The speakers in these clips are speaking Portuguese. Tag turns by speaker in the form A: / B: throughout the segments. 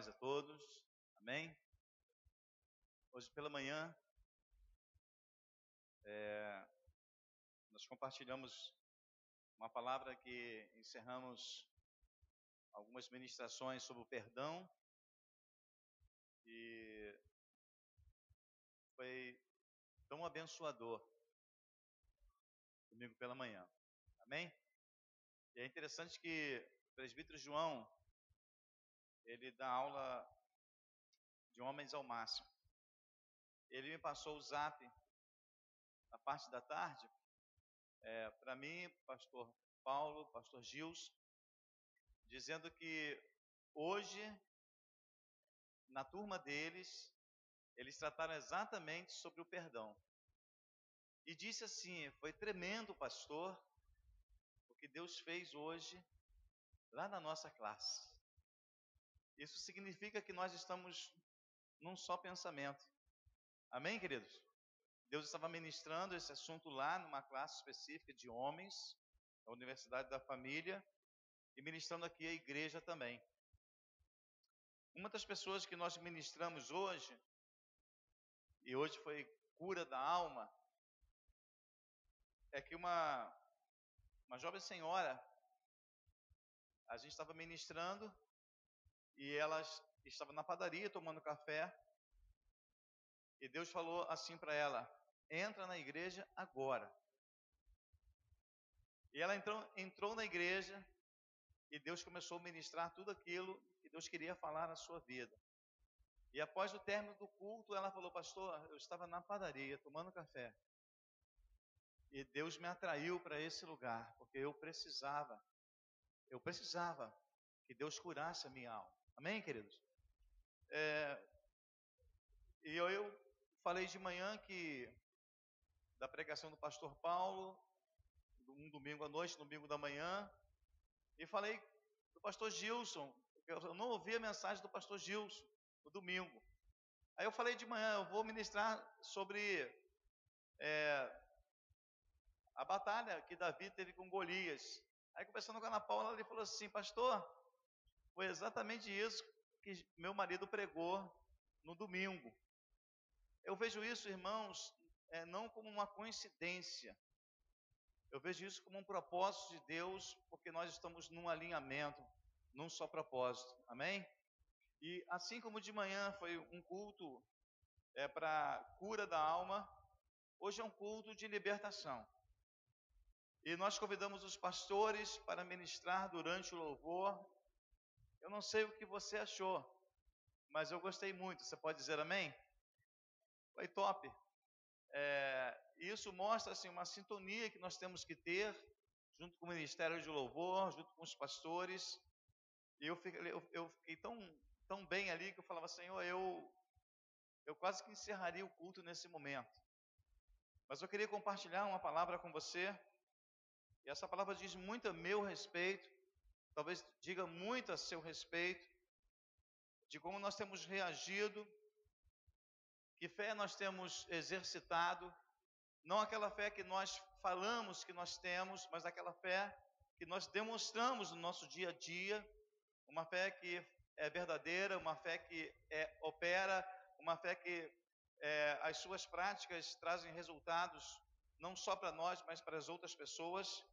A: paz a todos. Amém? Hoje pela manhã, é, nós compartilhamos uma palavra que encerramos algumas ministrações sobre o perdão e foi tão abençoador domingo pela manhã. Amém? E é interessante que o presbítero João ele dá aula de homens ao máximo. Ele me passou o zap na parte da tarde, é, para mim, pastor Paulo, pastor Gils, dizendo que hoje, na turma deles, eles trataram exatamente sobre o perdão. E disse assim: foi tremendo, pastor, o que Deus fez hoje lá na nossa classe. Isso significa que nós estamos num só pensamento. Amém, queridos? Deus estava ministrando esse assunto lá numa classe específica de homens, da Universidade da Família, e ministrando aqui a igreja também. Uma das pessoas que nós ministramos hoje, e hoje foi cura da alma, é que uma, uma jovem senhora, a gente estava ministrando e ela estava na padaria tomando café. E Deus falou assim para ela: entra na igreja agora. E ela entrou, entrou na igreja e Deus começou a ministrar tudo aquilo que Deus queria falar na sua vida. E após o término do culto, ela falou: Pastor, eu estava na padaria tomando café. E Deus me atraiu para esse lugar, porque eu precisava, eu precisava que Deus curasse a minha alma. Amém, queridos? É, e eu, eu falei de manhã que da pregação do pastor Paulo, um domingo à noite, domingo da manhã, e falei do pastor Gilson, eu não ouvi a mensagem do pastor Gilson no domingo. Aí eu falei de manhã, eu vou ministrar sobre é, a batalha que Davi teve com Golias. Aí conversando com a Ana Paula, ele falou assim, pastor, foi exatamente isso que meu marido pregou no domingo. Eu vejo isso, irmãos, é, não como uma coincidência. Eu vejo isso como um propósito de Deus, porque nós estamos num alinhamento, num só propósito. Amém? E assim como de manhã foi um culto é, para cura da alma, hoje é um culto de libertação. E nós convidamos os pastores para ministrar durante o louvor eu não sei o que você achou, mas eu gostei muito. Você pode dizer amém? Foi top. É, isso mostra assim, uma sintonia que nós temos que ter junto com o Ministério de Louvor, junto com os pastores. E eu fiquei, eu, eu fiquei tão, tão bem ali que eu falava, Senhor, eu, eu quase que encerraria o culto nesse momento. Mas eu queria compartilhar uma palavra com você. E essa palavra diz muito a meu respeito talvez diga muito a seu respeito, de como nós temos reagido, que fé nós temos exercitado, não aquela fé que nós falamos que nós temos, mas aquela fé que nós demonstramos no nosso dia a dia, uma fé que é verdadeira, uma fé que é, opera, uma fé que é, as suas práticas trazem resultados não só para nós, mas para as outras pessoas.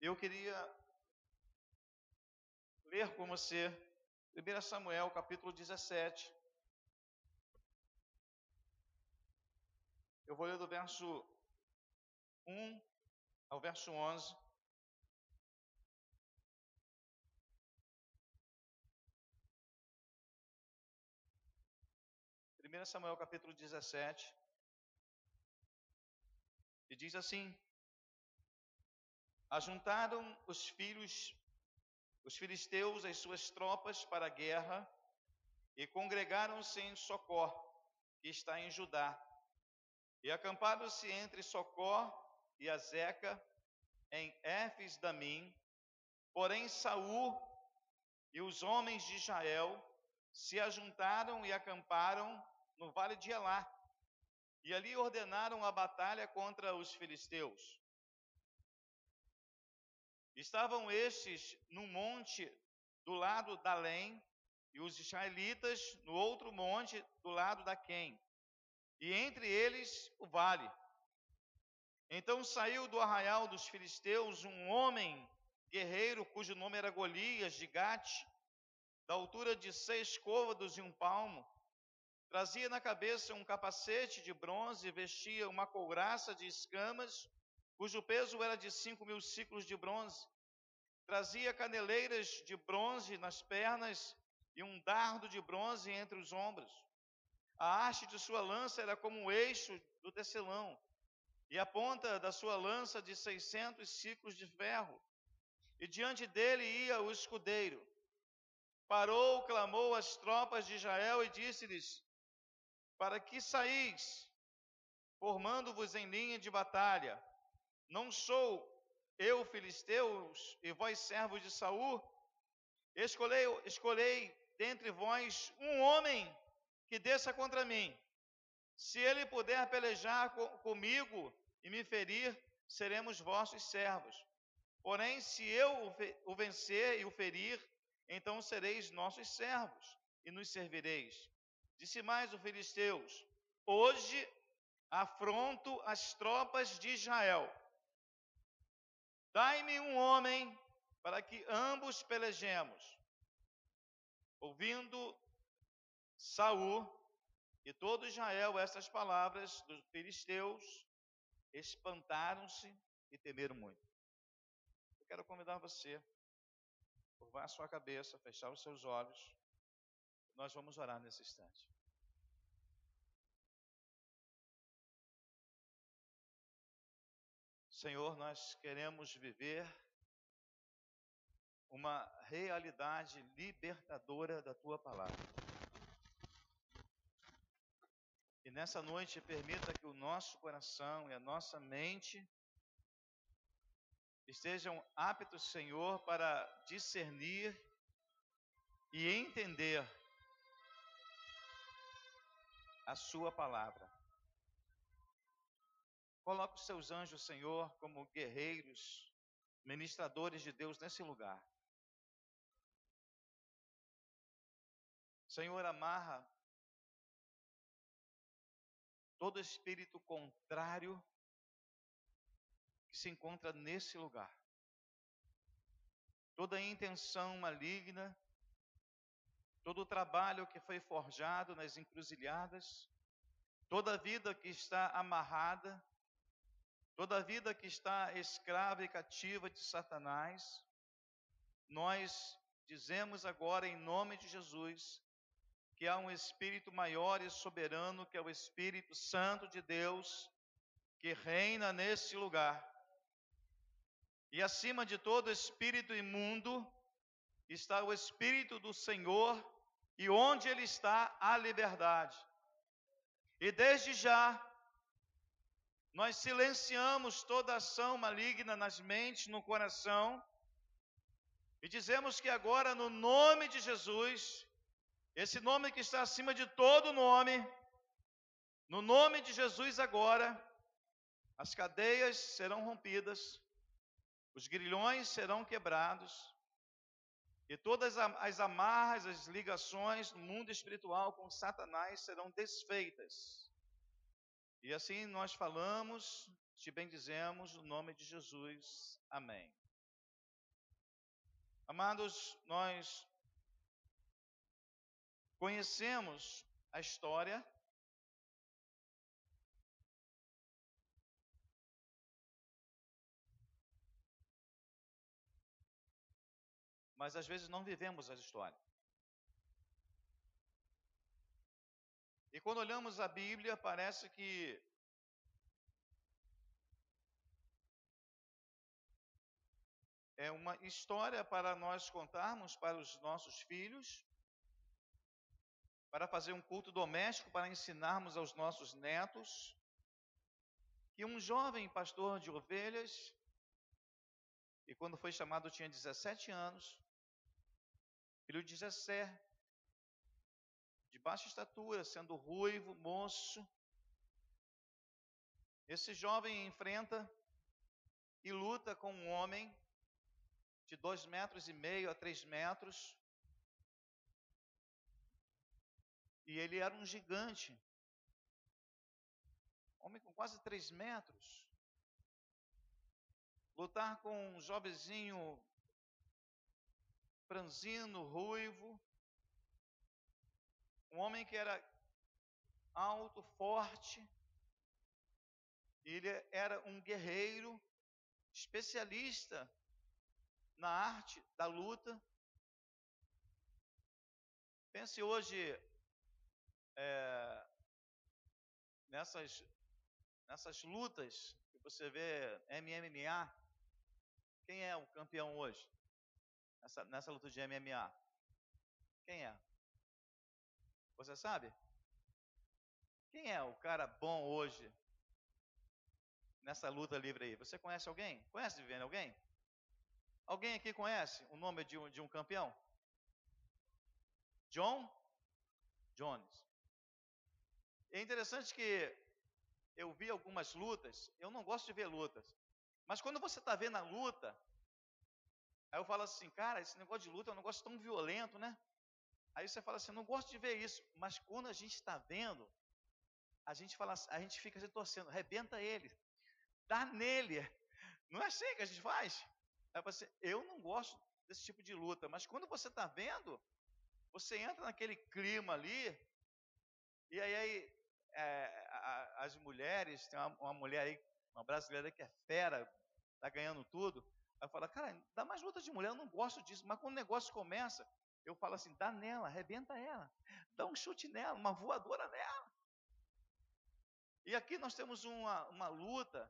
A: Eu queria ler com você 1 Samuel capítulo 17. Eu vou ler do verso 1 ao verso 11. Primeira Samuel capítulo 17. E diz assim: Ajuntaram os filhos os filisteus as suas tropas para a guerra e congregaram-se em Socó, que está em Judá. E acamparam-se entre Socó e Azeca, em Éfes Damim. Porém Saul e os homens de Israel se ajuntaram e acamparam no vale de Elá. E ali ordenaram a batalha contra os filisteus. Estavam estes num monte do lado da Além, e os israelitas no outro monte do lado da Quem, e entre eles o vale. Então saiu do arraial dos filisteus um homem guerreiro cujo nome era Golias de Gate, da altura de seis côvados e um palmo. Trazia na cabeça um capacete de bronze vestia uma couraça de escamas, cujo peso era de cinco mil ciclos de bronze. Trazia caneleiras de bronze nas pernas e um dardo de bronze entre os ombros. A haste de sua lança era como o eixo do tecelão, e a ponta da sua lança de seiscentos ciclos de ferro. E diante dele ia o escudeiro. Parou, clamou às tropas de Israel e disse-lhes: Para que saís, formando-vos em linha de batalha? Não sou eu filisteus e vós servos de Saul? Escolhei, escolhei dentre vós um homem que desça contra mim. Se ele puder pelejar comigo e me ferir, seremos vossos servos. Porém, se eu o vencer e o ferir, então sereis nossos servos e nos servireis. Disse mais o filisteus: Hoje afronto as tropas de Israel. Dai-me um homem para que ambos pelejemos. Ouvindo Saul e todo Israel essas palavras dos filisteus, espantaram-se e temeram muito. Eu quero convidar você, curvar a sua cabeça, fechar os seus olhos. Nós vamos orar nesse instante. Senhor, nós queremos viver uma realidade libertadora da tua palavra. E nessa noite, permita que o nosso coração e a nossa mente estejam aptos, Senhor, para discernir e entender a Sua palavra. Coloque os seus anjos, Senhor, como guerreiros, ministradores de Deus nesse lugar. Senhor, amarra todo espírito contrário que se encontra nesse lugar. Toda intenção maligna, todo o trabalho que foi forjado nas encruzilhadas, toda vida que está amarrada, toda vida que está escrava e cativa de Satanás, nós dizemos agora em nome de Jesus que há um Espírito maior e soberano, que é o Espírito Santo de Deus, que reina nesse lugar. E acima de todo espírito imundo está o Espírito do Senhor, e onde ele está, há liberdade. E desde já, nós silenciamos toda ação maligna nas mentes, no coração, e dizemos que agora, no nome de Jesus, esse nome que está acima de todo nome, no nome de Jesus agora, as cadeias serão rompidas, os grilhões serão quebrados, e todas as amarras, as ligações no mundo espiritual com Satanás serão desfeitas. E assim nós falamos, te bendizemos, no nome de Jesus. Amém. Amados, nós Conhecemos a história mas às vezes não vivemos a história. E quando olhamos a Bíblia, parece que é uma história para nós contarmos para os nossos filhos, para fazer um culto doméstico, para ensinarmos aos nossos netos que um jovem pastor de ovelhas, e quando foi chamado tinha 17 anos, filho de Jessé, de baixa estatura, sendo ruivo, moço, esse jovem enfrenta e luta com um homem de dois metros e meio a três metros, E ele era um gigante. Homem com quase três metros. Lutar com um jovenzinho franzino, ruivo. Um homem que era alto, forte. Ele era um guerreiro, especialista na arte da luta. Pense hoje é, nessas, nessas lutas que você vê MMA. Quem é o campeão hoje? Nessa, nessa luta de MMA? Quem é? Você sabe? Quem é o cara bom hoje nessa luta livre aí? Você conhece alguém? Conhece, Viviane, alguém? Alguém aqui conhece o nome de um, de um campeão? John Jones. É interessante que eu vi algumas lutas, eu não gosto de ver lutas, mas quando você está vendo a luta, aí eu falo assim, cara, esse negócio de luta é um negócio tão violento, né? Aí você fala assim, não gosto de ver isso, mas quando a gente está vendo, a gente fala, a gente fica se torcendo, rebenta ele, dá nele. Não é assim que a gente faz? Aí você, eu não gosto desse tipo de luta, mas quando você está vendo, você entra naquele clima ali, e aí, aí é, a, as mulheres, tem uma, uma, mulher aí, uma brasileira que é fera, tá ganhando tudo. Ela fala, cara, dá mais luta de mulher, eu não gosto disso. Mas quando o negócio começa, eu falo assim, dá nela, arrebenta ela, dá um chute nela, uma voadora nela. E aqui nós temos uma, uma luta.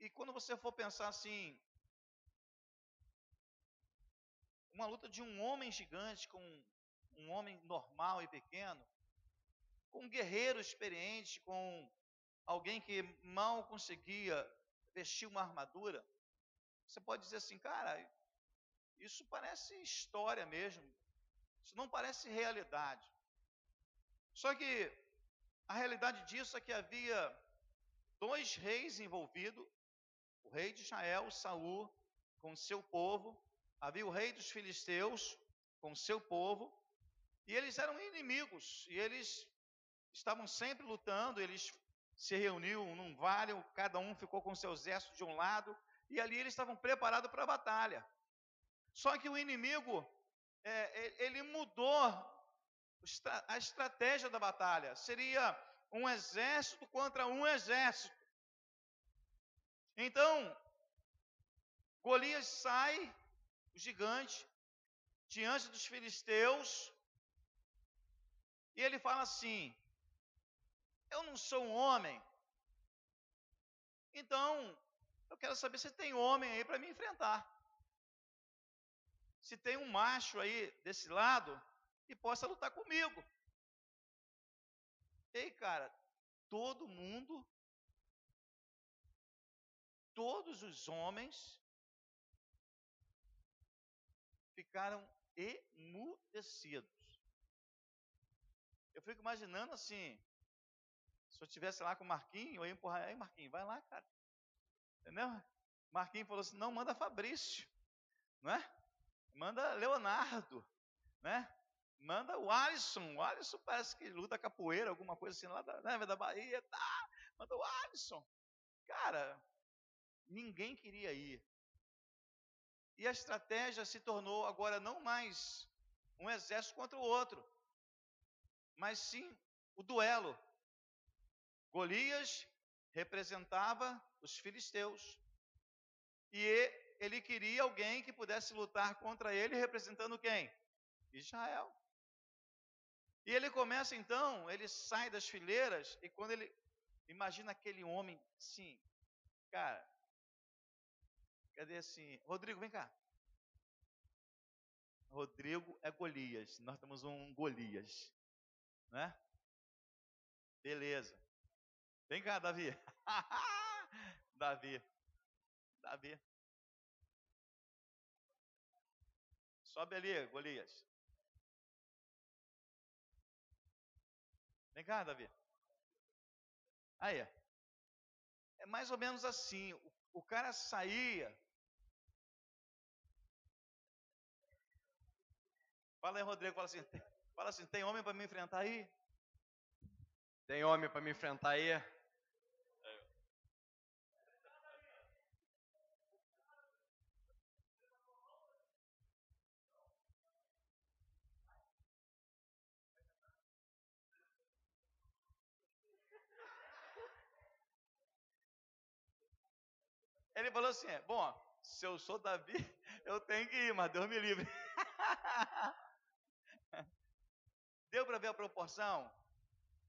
A: E quando você for pensar assim, uma luta de um homem gigante com um homem normal e pequeno, com um guerreiro experiente, com alguém que mal conseguia vestir uma armadura, você pode dizer assim, cara, isso parece história mesmo, isso não parece realidade. Só que a realidade disso é que havia dois reis envolvidos, o rei de Israel, Saul, com seu povo, havia o rei dos filisteus, com seu povo, e eles eram inimigos, e eles estavam sempre lutando, eles se reuniam num vale, cada um ficou com seu exército de um lado, e ali eles estavam preparados para a batalha. Só que o inimigo, é, ele mudou a estratégia da batalha. Seria um exército contra um exército. Então, Golias sai, o gigante, diante dos filisteus, e ele fala assim: Eu não sou um homem. Então, eu quero saber se tem homem aí para me enfrentar. Se tem um macho aí desse lado que possa lutar comigo. Ei, cara, todo mundo, todos os homens ficaram emudecidos. Eu fico imaginando assim, se eu estivesse lá com o Marquinho, eu ia empurrar, aí Marquinho, vai lá, cara. Entendeu? Marquinho falou assim, não, manda Fabrício, não é? Manda Leonardo, né? Manda o Alisson, o Alisson parece que luta capoeira, alguma coisa assim lá da, né, da Bahia, tá? Manda o Alisson. Cara, ninguém queria ir. E a estratégia se tornou agora não mais um exército contra o outro, mas sim o duelo. Golias representava os filisteus e ele queria alguém que pudesse lutar contra ele, representando quem? Israel. E ele começa então, ele sai das fileiras e quando ele imagina aquele homem, sim, cara, cadê assim? Rodrigo, vem cá. Rodrigo é Golias, nós temos um Golias né? Beleza. Vem cá, Davi. Davi. Davi. Sobe ali, Golias. Vem cá, Davi. Aí. É mais ou menos assim. O, cara saía Fala aí, Rodrigo, fala assim, fala assim, tem homem para me enfrentar aí?
B: Tem homem para me enfrentar aí?
A: Ele falou assim: é, bom, se eu sou Davi, eu tenho que ir, mas Deus me livre. Deu para ver a proporção?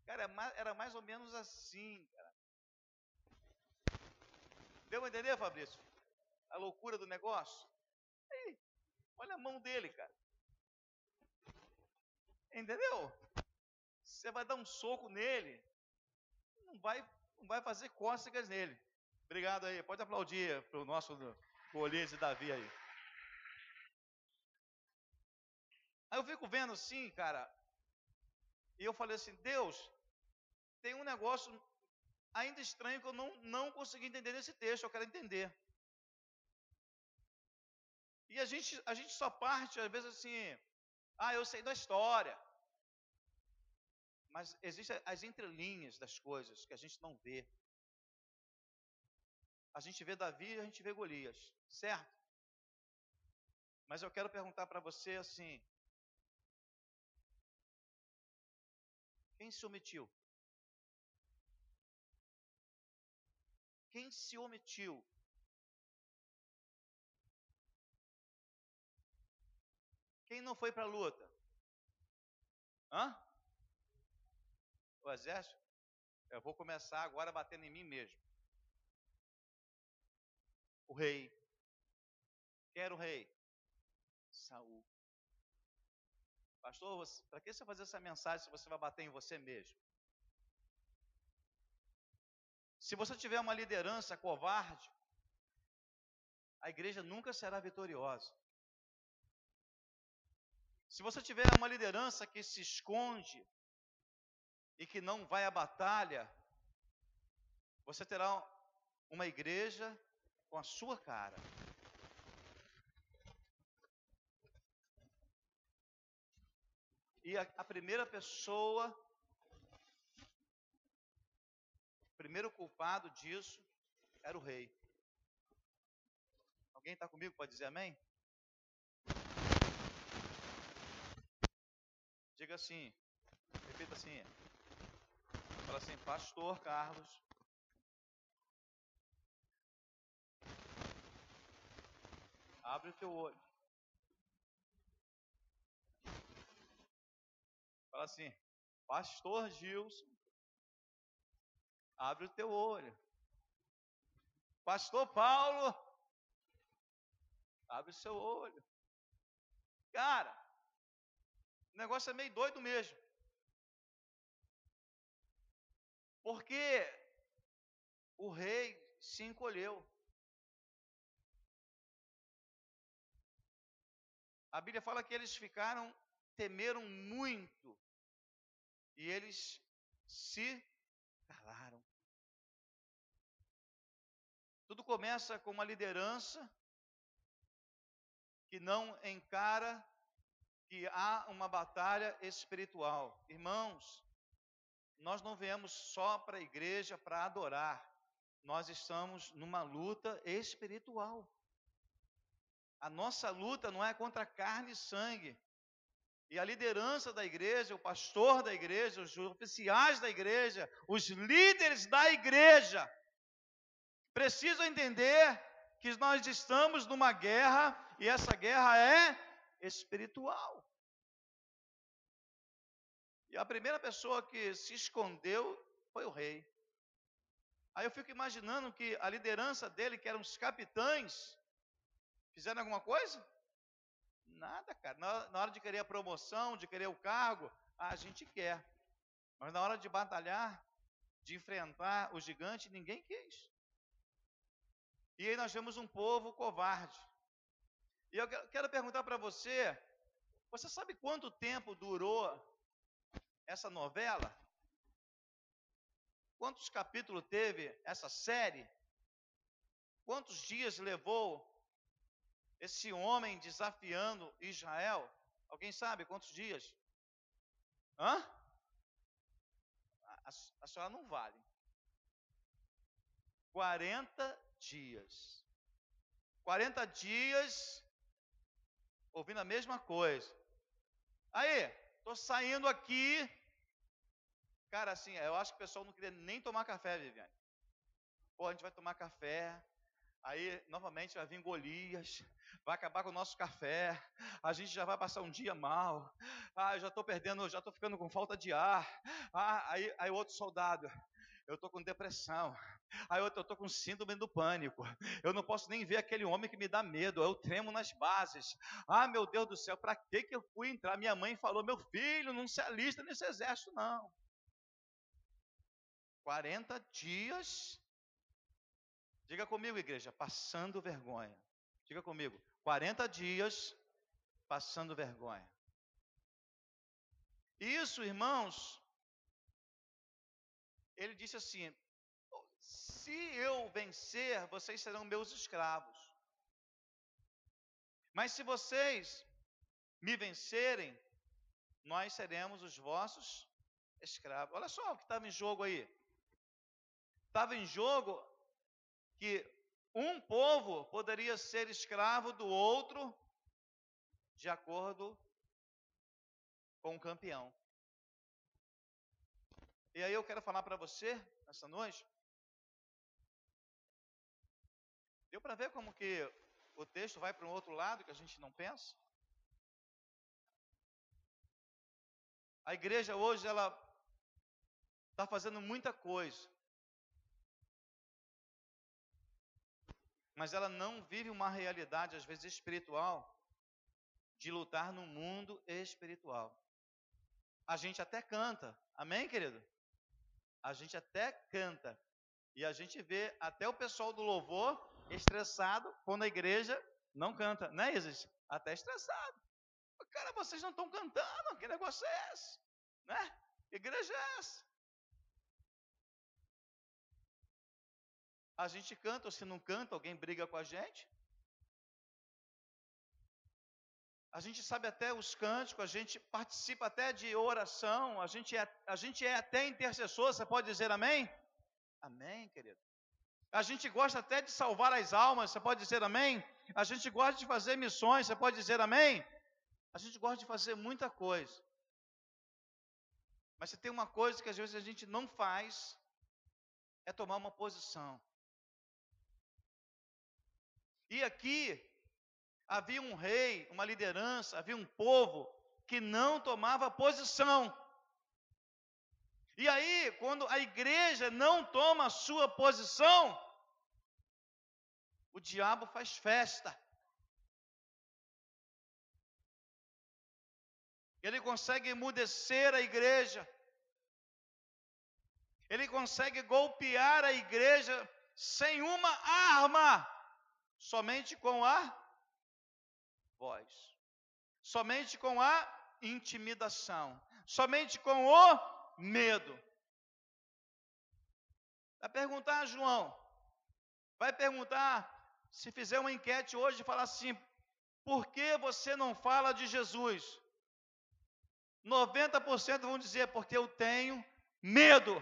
A: Cara, é era mais ou menos assim, cara. Deu para entender, Fabrício? A loucura do negócio? Aí, olha a mão dele, cara. Entendeu? Você vai dar um soco nele, não vai, não vai fazer cócegas nele. Obrigado aí. Pode aplaudir para o nosso Golias e Davi aí. Aí eu fico vendo assim, cara, e eu falei assim, Deus, tem um negócio ainda estranho que eu não, não consegui entender nesse texto, eu quero entender. E a gente, a gente só parte, às vezes, assim, ah, eu sei da história. Mas existem as entrelinhas das coisas que a gente não vê. A gente vê Davi e a gente vê Golias, certo? Mas eu quero perguntar para você assim: quem se omitiu? Quem se omitiu? Quem não foi para a luta? Hã? O exército? Eu vou começar agora batendo em mim mesmo o rei. Quem era o rei? Saul. Pastor, para que você fazer essa mensagem se você vai bater em você mesmo? Se você tiver uma liderança covarde, a igreja nunca será vitoriosa. Se você tiver uma liderança que se esconde e que não vai à batalha, você terá uma igreja com a sua cara. E a, a primeira pessoa, o primeiro culpado disso era o rei. Alguém está comigo? Pode dizer amém? Diga assim, repita assim. Fala assim, Pastor Carlos Abre o teu olho. Fala assim, Pastor Gilson, abre o teu olho. Pastor Paulo, abre o seu olho. Cara, o negócio é meio doido mesmo. Porque o rei se encolheu. A Bíblia fala que eles ficaram, temeram muito, e eles se calaram. Tudo começa com uma liderança que não encara que há uma batalha espiritual. Irmãos, nós não viemos só para a igreja para adorar, nós estamos numa luta espiritual. A nossa luta não é contra carne e sangue. E a liderança da igreja, o pastor da igreja, os oficiais da igreja, os líderes da igreja, precisam entender que nós estamos numa guerra e essa guerra é espiritual. E a primeira pessoa que se escondeu foi o rei. Aí eu fico imaginando que a liderança dele, que eram os capitães, Fizeram alguma coisa? Nada, cara. Na, hora de querer a promoção, de querer o cargo, a gente quer. Mas na hora de batalhar, de enfrentar o gigante, ninguém quis. E aí nós vemos um povo covarde. E eu quero perguntar para você: você sabe quanto tempo durou essa novela? Quantos capítulos teve essa série? Quantos dias levou esse homem desafiando Israel. Alguém sabe quantos dias? Hã? A, a senhora não vale. 40 dias. 40 dias ouvindo a mesma coisa. Aí, tô saindo aqui. Cara, assim, eu acho que o pessoal não queria nem tomar café, Viviane. Pô, a gente vai tomar café. Aí, novamente, vai vir Golias, vai acabar com o nosso café, a gente já vai passar um dia mal, ah, eu já estou perdendo, já estou ficando com falta de ar, ah, aí, aí outro soldado, eu estou com depressão, aí outro, eu estou com síndrome do pânico, eu não posso nem ver aquele homem que me dá medo, eu tremo nas bases, ah, meu Deus do céu, para que que eu fui entrar? Minha mãe falou, meu filho, não se alista nesse exército, não. 40 dias Diga comigo, igreja, passando vergonha. Diga comigo, 40 dias passando vergonha. Isso, irmãos, ele disse assim: se eu vencer, vocês serão meus escravos. Mas se vocês me vencerem, nós seremos os vossos escravos. Olha só o que estava em jogo aí. Estava em jogo que um povo poderia ser escravo do outro de acordo com o campeão. E aí eu quero falar para você nessa noite. Deu para ver como que o texto vai para um outro lado que a gente não pensa? A igreja hoje ela está fazendo muita coisa. Mas ela não vive uma realidade, às vezes espiritual, de lutar no mundo espiritual. A gente até canta, amém, querido? A gente até canta. E a gente vê até o pessoal do louvor estressado quando a igreja não canta, né, Isis? Até estressado. Cara, vocês não estão cantando, que negócio é esse? Né? Que igreja é essa? A gente canta, ou se não canta, alguém briga com a gente. A gente sabe até os cânticos, a gente participa até de oração, a gente é, a gente é até intercessor, você pode dizer amém? Amém, querido. A gente gosta até de salvar as almas, você pode dizer amém? A gente gosta de fazer missões, você pode dizer amém? A gente gosta de fazer muita coisa. Mas se tem uma coisa que às vezes a gente não faz, é tomar uma posição. E aqui havia um rei, uma liderança, havia um povo que não tomava posição. E aí, quando a igreja não toma a sua posição, o diabo faz festa. Ele consegue emudecer a igreja. Ele consegue golpear a igreja sem uma arma somente com a voz, somente com a intimidação, somente com o medo. Vai perguntar a João, vai perguntar, se fizer uma enquete hoje e falar assim, por que você não fala de Jesus? 90% vão dizer, porque eu tenho medo.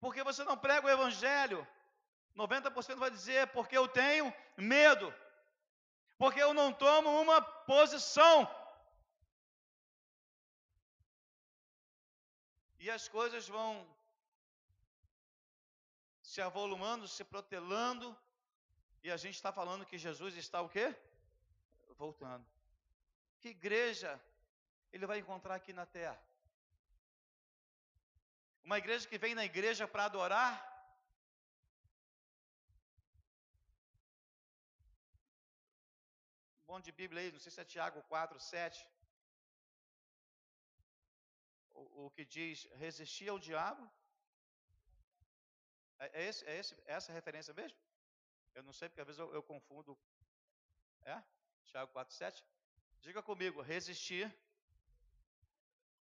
A: Porque você não prega o evangelho? 90% vai dizer porque eu tenho medo. Porque eu não tomo uma posição. E as coisas vão se avolumando, se protelando, e a gente está falando que Jesus está o quê? Voltando. Que igreja ele vai encontrar aqui na terra? Uma igreja que vem na igreja para adorar. Um bom de Bíblia aí, não sei se é Tiago 4, 7. O, o que diz resistir ao diabo. É, é, esse, é, esse, é essa referência mesmo? Eu não sei, porque às vezes eu, eu confundo. É? Tiago 4, 7. Diga comigo, resistir.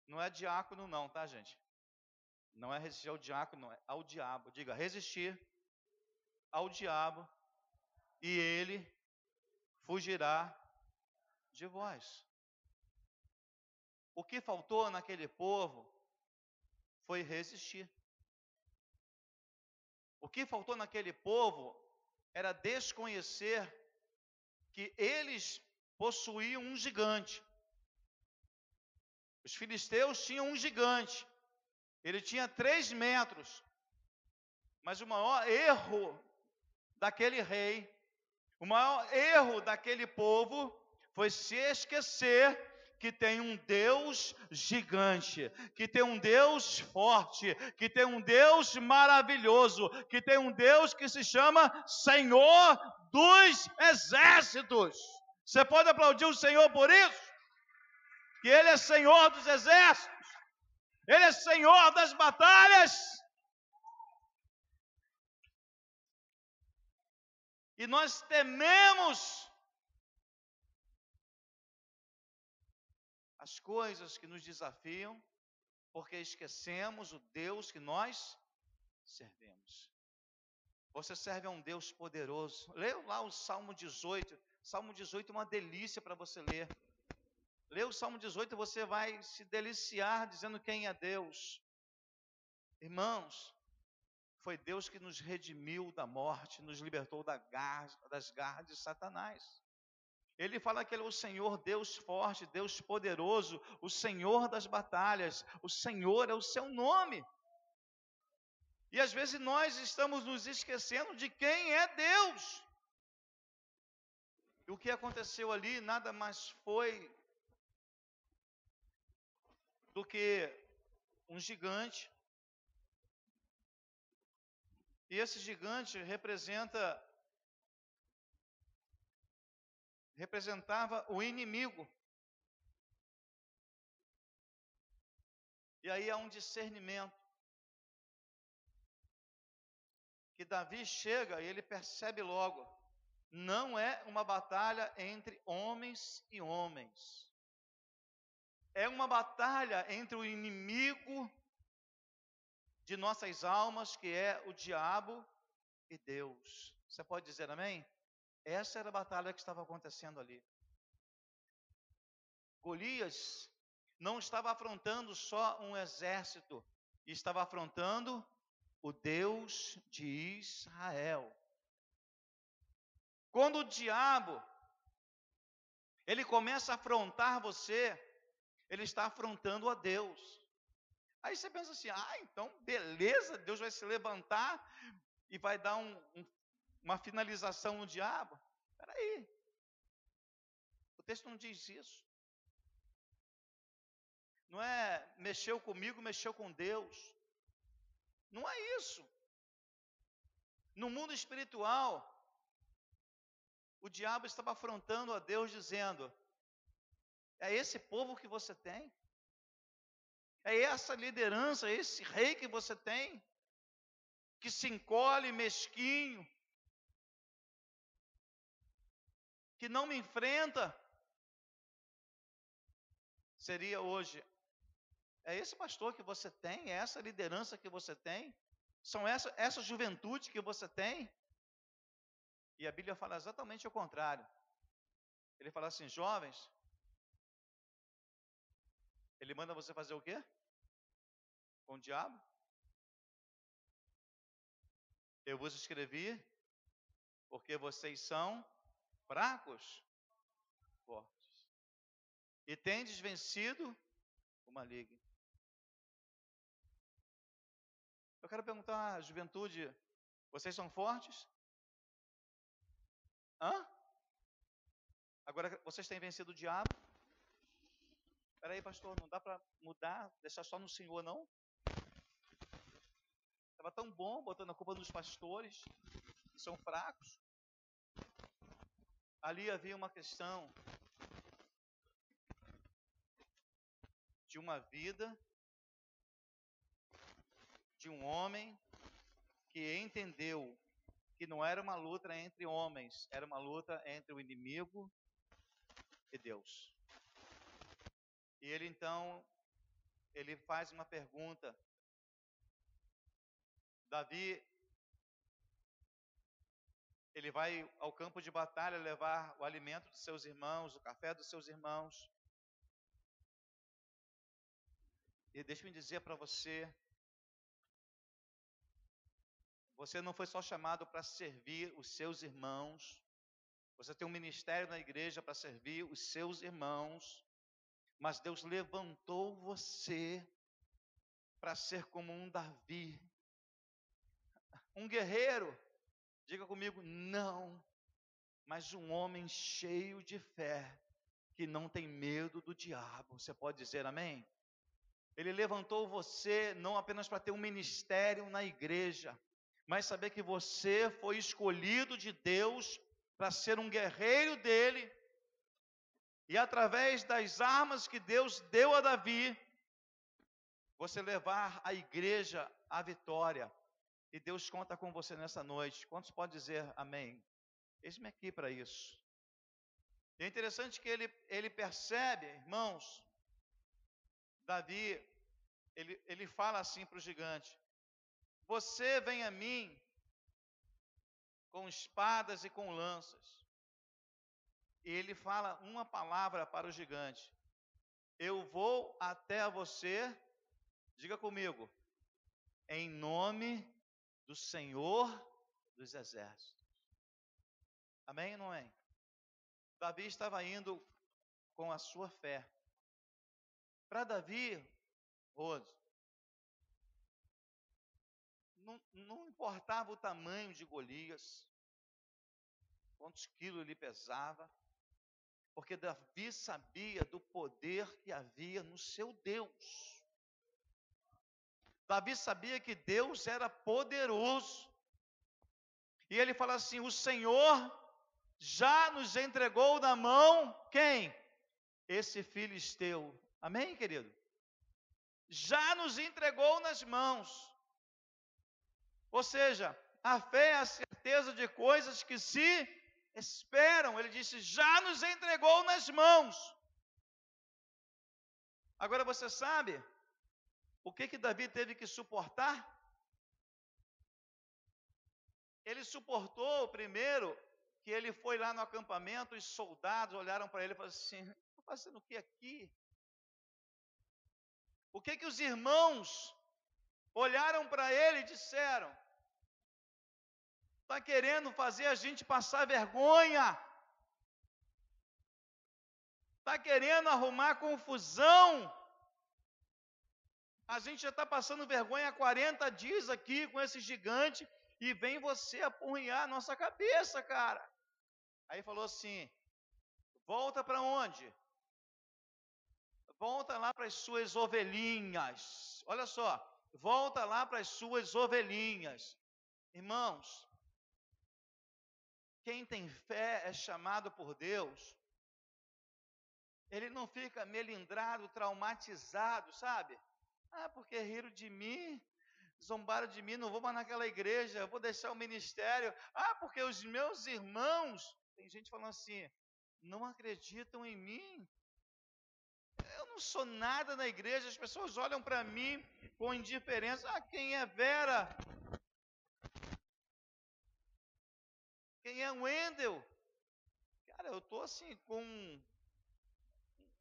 A: Não é diácono, não, tá, gente? Não é resistir ao diácono, é ao diabo. Diga, resistir ao diabo e ele fugirá de vós. O que faltou naquele povo foi resistir. O que faltou naquele povo era desconhecer que eles possuíam um gigante. Os filisteus tinham um gigante. Ele tinha três metros. Mas o maior erro daquele rei, o maior erro daquele povo foi se esquecer que tem um Deus gigante, que tem um Deus forte, que tem um Deus maravilhoso, que tem um Deus que se chama Senhor dos Exércitos. Você pode aplaudir o Senhor por isso? Que Ele é Senhor dos Exércitos, Ele é Senhor das batalhas. E nós tememos as coisas que nos desafiam, porque esquecemos o Deus que nós servimos. Você serve a um Deus poderoso. Leia lá o Salmo 18. Salmo 18 é uma delícia para você ler. Lê o Salmo 18 você vai se deliciar dizendo quem é Deus. Irmãos, foi Deus que nos redimiu da morte, nos libertou das garras de Satanás. Ele fala que ele é o Senhor Deus forte, Deus poderoso, o Senhor das batalhas. O Senhor é o seu nome. E às vezes nós estamos nos esquecendo de quem é Deus. E o que aconteceu ali nada mais foi do que um gigante. E esse gigante representa representava o inimigo. E aí há um discernimento. Que Davi chega e ele percebe logo: não é uma batalha entre homens e homens. É uma batalha entre o inimigo de nossas almas, que é o diabo, e Deus. Você pode dizer amém? Essa era a batalha que estava acontecendo ali. Golias não estava afrontando só um exército, estava afrontando o Deus de Israel. Quando o diabo ele começa a afrontar você, ele está afrontando a Deus. Aí você pensa assim: ah, então beleza, Deus vai se levantar e vai dar um, um uma finalização no diabo? Espera aí. O texto não diz isso. Não é mexeu comigo, mexeu com Deus. Não é isso. No mundo espiritual, o diabo estava afrontando a Deus, dizendo: É esse povo que você tem? É essa liderança, é esse rei que você tem? Que se encolhe mesquinho, que não me enfrenta, seria hoje. É esse pastor que você tem, é essa liderança que você tem, são essa, essa juventude que você tem. E a Bíblia fala exatamente o contrário. Ele fala assim: jovens, ele manda você fazer o quê? Com o diabo? Eu vos escrevi porque vocês são fracos, fortes. E tendes vencido o maligno. Eu quero perguntar à juventude: vocês são fortes? Hã? Agora vocês têm vencido o diabo? Espera aí, pastor, não dá para mudar, deixar só no Senhor, não? Estava tão bom botando a culpa dos pastores, que são fracos. Ali havia uma questão de uma vida de um homem que entendeu que não era uma luta entre homens, era uma luta entre o inimigo e Deus. E ele então ele faz uma pergunta. Davi ele vai ao campo de batalha levar o alimento de seus irmãos, o café dos seus irmãos. E deixe-me dizer para você, você não foi só chamado para servir os seus irmãos, você tem um ministério na igreja para servir os seus irmãos, mas Deus levantou você para ser como um Davi, um guerreiro. Diga comigo, não, mas um homem cheio de fé, que não tem medo do diabo. Você pode dizer amém? Ele levantou você não apenas para ter um ministério na igreja, mas saber que você foi escolhido de Deus para ser um guerreiro dele, e através das armas que Deus deu a Davi, você levar a igreja à vitória. E Deus conta com você nessa noite. Quantos podem dizer amém? Eis-me aqui para isso. E é interessante que ele, ele percebe, irmãos, Davi, ele, ele fala assim para o gigante: Você vem a mim com espadas e com lanças. E ele fala uma palavra para o gigante: Eu vou até você, diga comigo, em nome do Senhor dos Exércitos. Amém ou não é? Davi estava indo com a sua fé. Para Davi, Rose, não, não, importava o tamanho de Golias, quantos quilos ele pesava, porque Davi sabia do poder que havia no seu Deus. Davi sabia que Deus era poderoso. E ele fala assim: O Senhor já nos entregou na mão quem? Esse filisteu. Amém, querido? Já nos entregou nas mãos. Ou seja, a fé é a certeza de coisas que se esperam. Ele disse: Já nos entregou nas mãos. Agora você sabe o que que Davi teve que suportar? Ele suportou primeiro que ele foi lá no acampamento, os soldados olharam para ele e falaram assim: está fazendo o que aqui? O que que os irmãos olharam para ele e disseram? Está querendo fazer a gente passar vergonha? Está querendo arrumar confusão? A gente já está passando vergonha há 40 dias aqui com esse gigante e vem você apurrinhar a nossa cabeça, cara. Aí falou assim: volta para onde? Volta lá para as suas ovelhinhas. Olha só, volta lá para as suas ovelhinhas. Irmãos, quem tem fé é chamado por Deus. Ele não fica melindrado, traumatizado, sabe? Ah, porque riram de mim, zombaram de mim, não vou mais naquela igreja, vou deixar o ministério. Ah, porque os meus irmãos, tem gente falando assim, não acreditam em mim. Eu não sou nada na igreja, as pessoas olham para mim com indiferença. Ah, quem é Vera? Quem é Wendel? Cara, eu estou assim com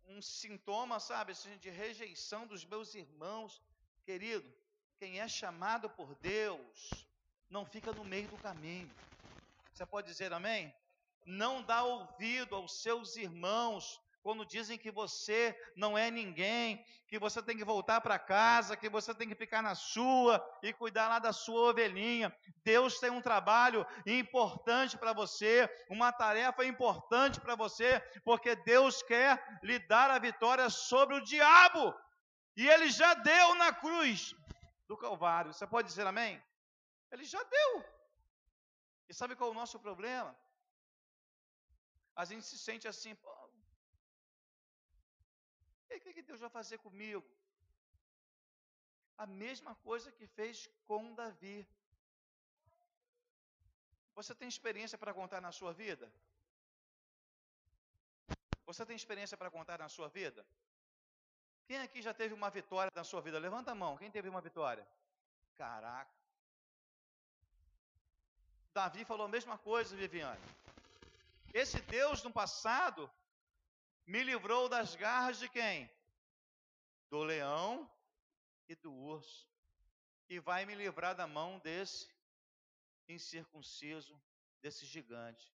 A: um sintoma, sabe, assim, de rejeição dos meus irmãos. Querido, quem é chamado por Deus não fica no meio do caminho. Você pode dizer amém? Não dá ouvido aos seus irmãos quando dizem que você não é ninguém, que você tem que voltar para casa, que você tem que ficar na sua e cuidar lá da sua ovelhinha. Deus tem um trabalho importante para você, uma tarefa importante para você, porque Deus quer lhe dar a vitória sobre o diabo. E ele já deu na cruz do Calvário. Você pode dizer amém? Ele já deu. E sabe qual é o nosso problema? A gente se sente assim, e o que Deus vai fazer comigo? A mesma coisa que fez com Davi. Você tem experiência para contar na sua vida? Você tem experiência para contar na sua vida? Quem aqui já teve uma vitória na sua vida? Levanta a mão. Quem teve uma vitória? Caraca. Davi falou a mesma coisa, Viviane. Esse Deus no passado me livrou das garras de quem? Do leão e do urso. E vai me livrar da mão desse incircunciso, desse gigante.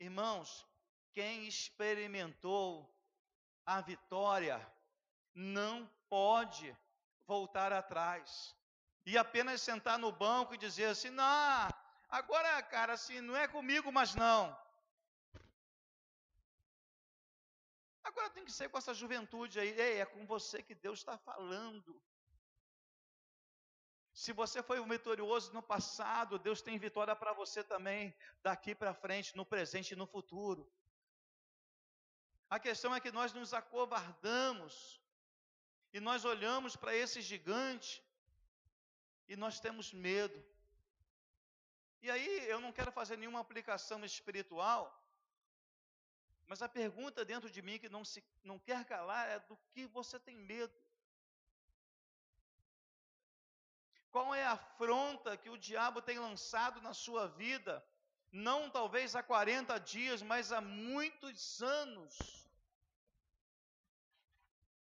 A: Irmãos, quem experimentou a vitória não pode voltar atrás e apenas sentar no banco e dizer assim: não, agora, cara, assim, não é comigo, mas não. Agora tem que ser com essa juventude aí. Ei, é com você que Deus está falando. Se você foi um vitorioso no passado, Deus tem vitória para você também, daqui para frente, no presente e no futuro. A questão é que nós nos acovardamos e nós olhamos para esse gigante e nós temos medo. E aí eu não quero fazer nenhuma aplicação espiritual, mas a pergunta dentro de mim que não, se, não quer calar é do que você tem medo. Qual é a afronta que o diabo tem lançado na sua vida? Não talvez há 40 dias, mas há muitos anos.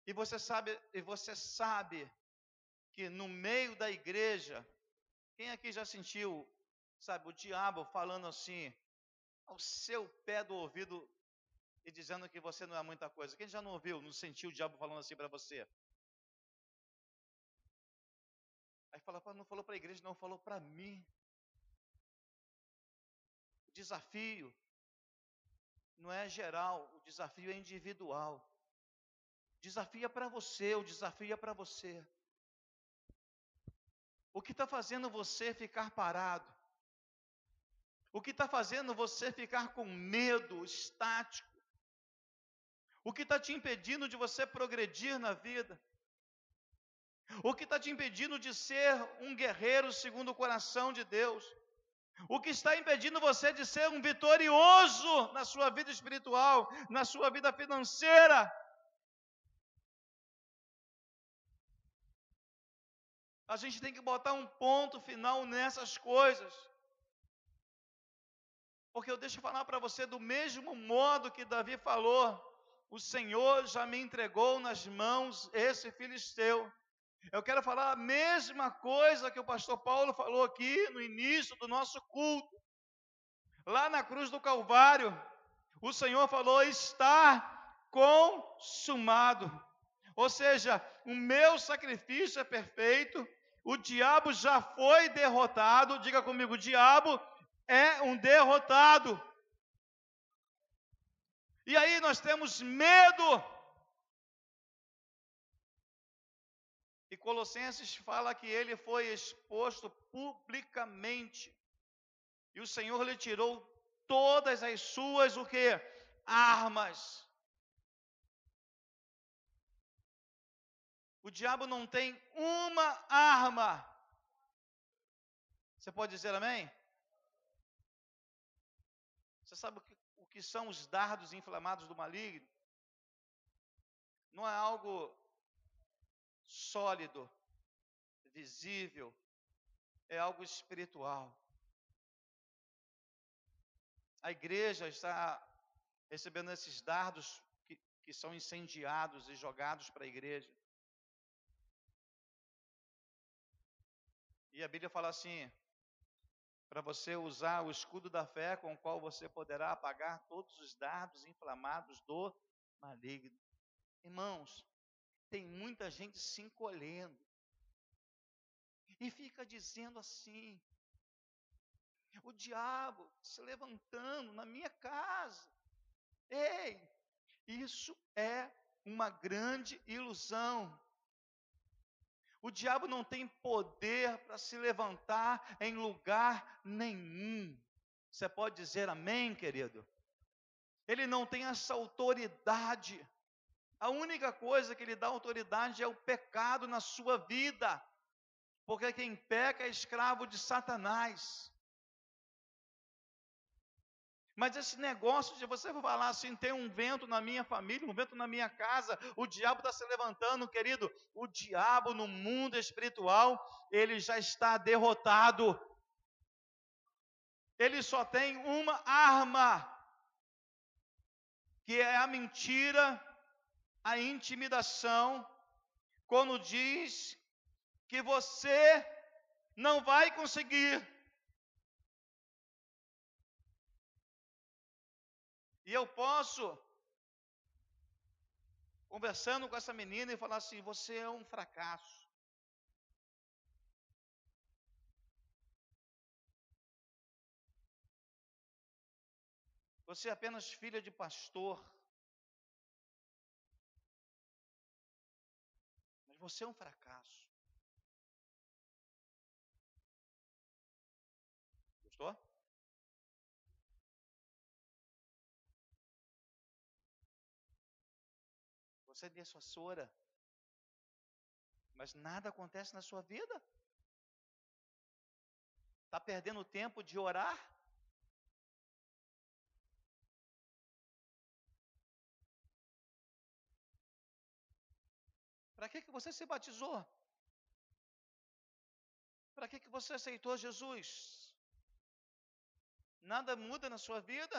A: E você sabe, e você sabe que no meio da igreja, quem aqui já sentiu, sabe, o diabo falando assim ao seu pé do ouvido e dizendo que você não é muita coisa. Quem já não ouviu, não sentiu o diabo falando assim para você? Aí fala, não falou para a igreja, não, falou para mim. O desafio não é geral, o desafio é individual. O desafio é para você, o desafio é para você. O que está fazendo você ficar parado? O que está fazendo você ficar com medo, estático? O que está te impedindo de você progredir na vida? O que está te impedindo de ser um guerreiro segundo o coração de Deus? O que está impedindo você de ser um vitorioso na sua vida espiritual, na sua vida financeira? A gente tem que botar um ponto final nessas coisas. Porque eu deixo falar para você do mesmo modo que Davi falou: o Senhor já me entregou nas mãos esse filisteu. Eu quero falar a mesma coisa que o pastor Paulo falou aqui no início do nosso culto. Lá na cruz do Calvário, o Senhor falou: está consumado. Ou seja, o meu sacrifício é perfeito, o diabo já foi derrotado. Diga comigo: o diabo é um derrotado. E aí nós temos medo. E Colossenses fala que ele foi exposto publicamente. E o Senhor lhe tirou todas as suas o que? Armas. O diabo não tem uma arma. Você pode dizer amém? Você sabe o que, que são os dardos inflamados do maligno? Não é algo sólido, visível, é algo espiritual. A igreja está recebendo esses dardos que, que são incendiados e jogados para a igreja. E a Bíblia fala assim: para você usar o escudo da fé com o qual você poderá apagar todos os dardos inflamados do maligno. Irmãos, tem muita gente se encolhendo e fica dizendo assim: o diabo se levantando na minha casa. Ei, isso é uma grande ilusão. O diabo não tem poder para se levantar em lugar nenhum. Você pode dizer amém, querido? Ele não tem essa autoridade. A única coisa que lhe dá autoridade é o pecado na sua vida. Porque quem peca é escravo de Satanás. Mas esse negócio de você falar assim, tem um vento na minha família, um vento na minha casa, o diabo está se levantando, querido. O diabo no mundo espiritual, ele já está derrotado. ele só tem uma arma, que é a mentira, a intimidação, quando diz que você não vai conseguir. E eu posso, conversando com essa menina, e falar assim: você é um fracasso. Você é apenas filha de pastor. Mas você é um fracasso. Você é desfassora. Mas nada acontece na sua vida? Está perdendo tempo de orar? Para que, que você se batizou? Para que, que você aceitou Jesus? Nada muda na sua vida?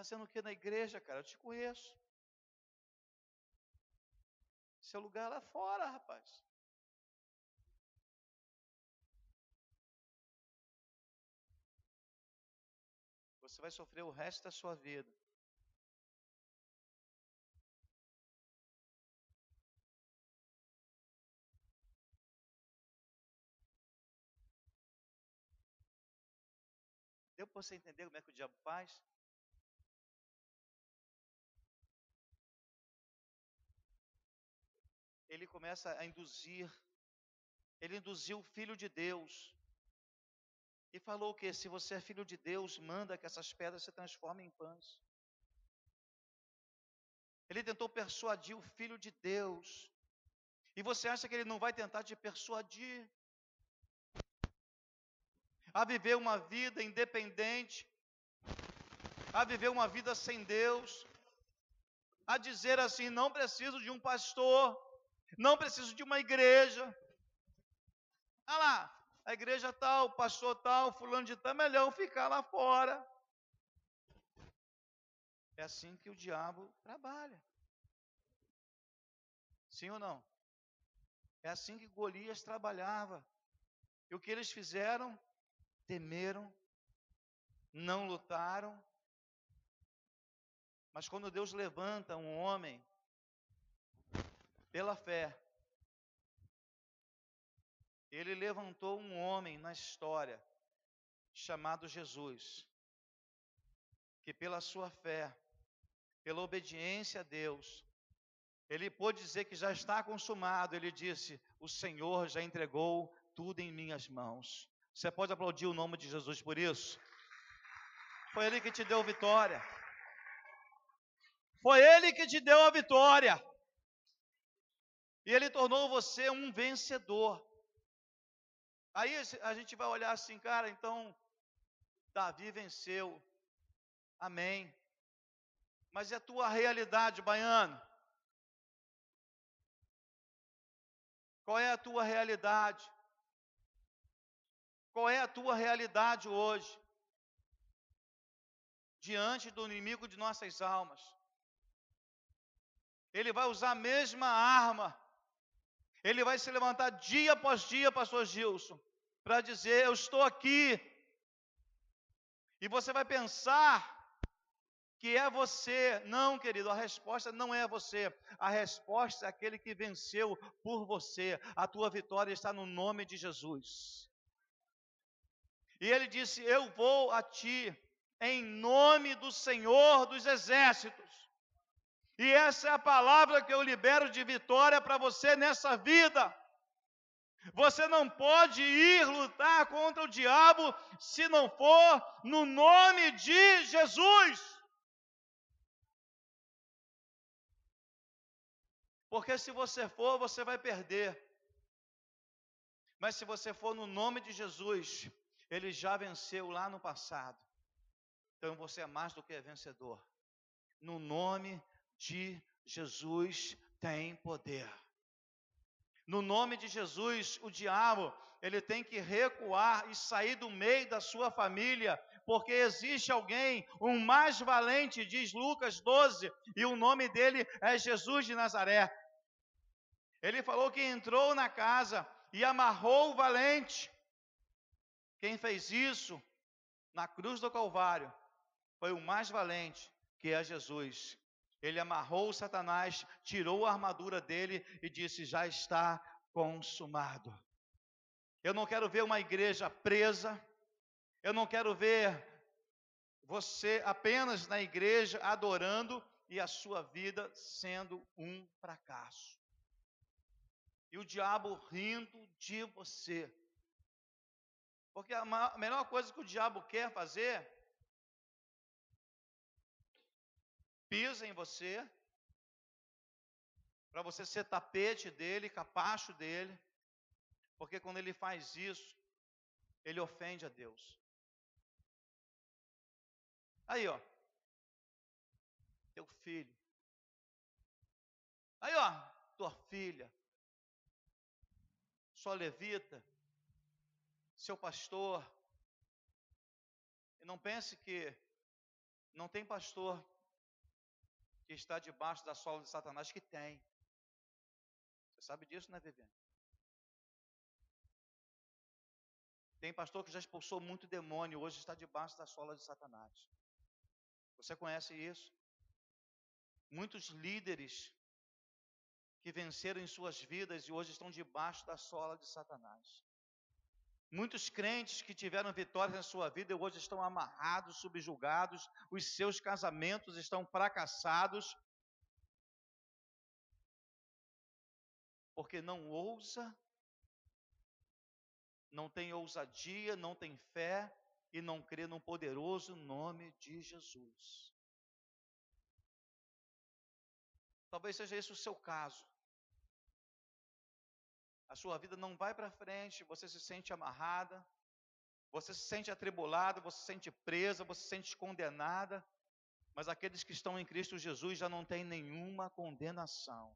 A: Fazendo o que na igreja, cara? Eu te conheço. Seu lugar é lá fora, rapaz. Você vai sofrer o resto da sua vida. Deu para você entender como é que o diabo faz? Ele começa a induzir, ele induziu o filho de Deus e falou que se você é filho de Deus, manda que essas pedras se transformem em pães. Ele tentou persuadir o filho de Deus. E você acha que ele não vai tentar te persuadir? A viver uma vida independente, a viver uma vida sem Deus, a dizer assim: não preciso de um pastor, não preciso de uma igreja. Ah lá, a igreja tal, pastor tal, fulano de tal, é melhor ficar lá fora. É assim que o diabo trabalha. Sim ou não? É assim que Golias trabalhava. E o que eles fizeram? Temeram, não lutaram. Mas quando Deus levanta um homem pela fé, ele levantou um homem na história chamado Jesus, que pela sua fé, pela obediência a Deus, ele pôde dizer que já está consumado. Ele disse: O Senhor já entregou tudo em minhas mãos. Você pode aplaudir o nome de Jesus por isso? Foi Ele que te deu vitória. Foi Ele que te deu a vitória. E Ele tornou você um vencedor. Aí a gente vai olhar assim, cara, então Davi venceu. Amém. Mas é a tua realidade, baiano? Qual é a tua realidade? Qual é a tua realidade hoje? Diante do inimigo de nossas almas. Ele vai usar a mesma arma ele vai se levantar dia após dia, pastor Gilson, para dizer: Eu estou aqui. E você vai pensar que é você. Não, querido, a resposta não é você. A resposta é aquele que venceu por você. A tua vitória está no nome de Jesus. E ele disse: Eu vou a ti, em nome do Senhor dos Exércitos. E essa é a palavra que eu libero de vitória para você nessa vida. Você não pode ir lutar contra o diabo se não for no nome de Jesus. Porque se você for, você vai perder. Mas se você for no nome de Jesus, ele já venceu lá no passado. Então você é mais do que vencedor. No nome de Jesus tem poder. No nome de Jesus, o diabo, ele tem que recuar e sair do meio da sua família, porque existe alguém, um mais valente, diz Lucas 12, e o nome dele é Jesus de Nazaré. Ele falou que entrou na casa e amarrou o valente. Quem fez isso na cruz do Calvário foi o mais valente, que é Jesus. Ele amarrou Satanás, tirou a armadura dele e disse: Já está consumado. Eu não quero ver uma igreja presa, eu não quero ver você apenas na igreja adorando e a sua vida sendo um fracasso. E o diabo rindo de você. Porque a, melhor coisa que o diabo quer fazer pisa em você, para você ser tapete dele, capacho dele, porque quando ele faz isso, ele ofende a Deus. Aí, ó, teu filho. Aí, ó, tua filha, sua levita, seu pastor. E não pense que não tem pastor que está debaixo da sola de Satanás, que tem. Você sabe disso, né, Viviane? Tem pastor que já expulsou muito demônio, hoje está debaixo da sola de Satanás. Você conhece isso? Muitos líderes que venceram em suas vidas e hoje estão debaixo da sola de Satanás. Muitos crentes que tiveram vitórias na sua vida hoje estão amarrados, subjugados, os seus casamentos estão fracassados, porque não ousa, não tem ousadia, não tem fé e não crê no poderoso nome de Jesus. Talvez seja esse o seu caso a sua vida não vai para frente, você se sente amarrada, você se sente atribulada, você se sente presa, você se sente condenada, mas aqueles que estão em Cristo Jesus já não têm nenhuma condenação.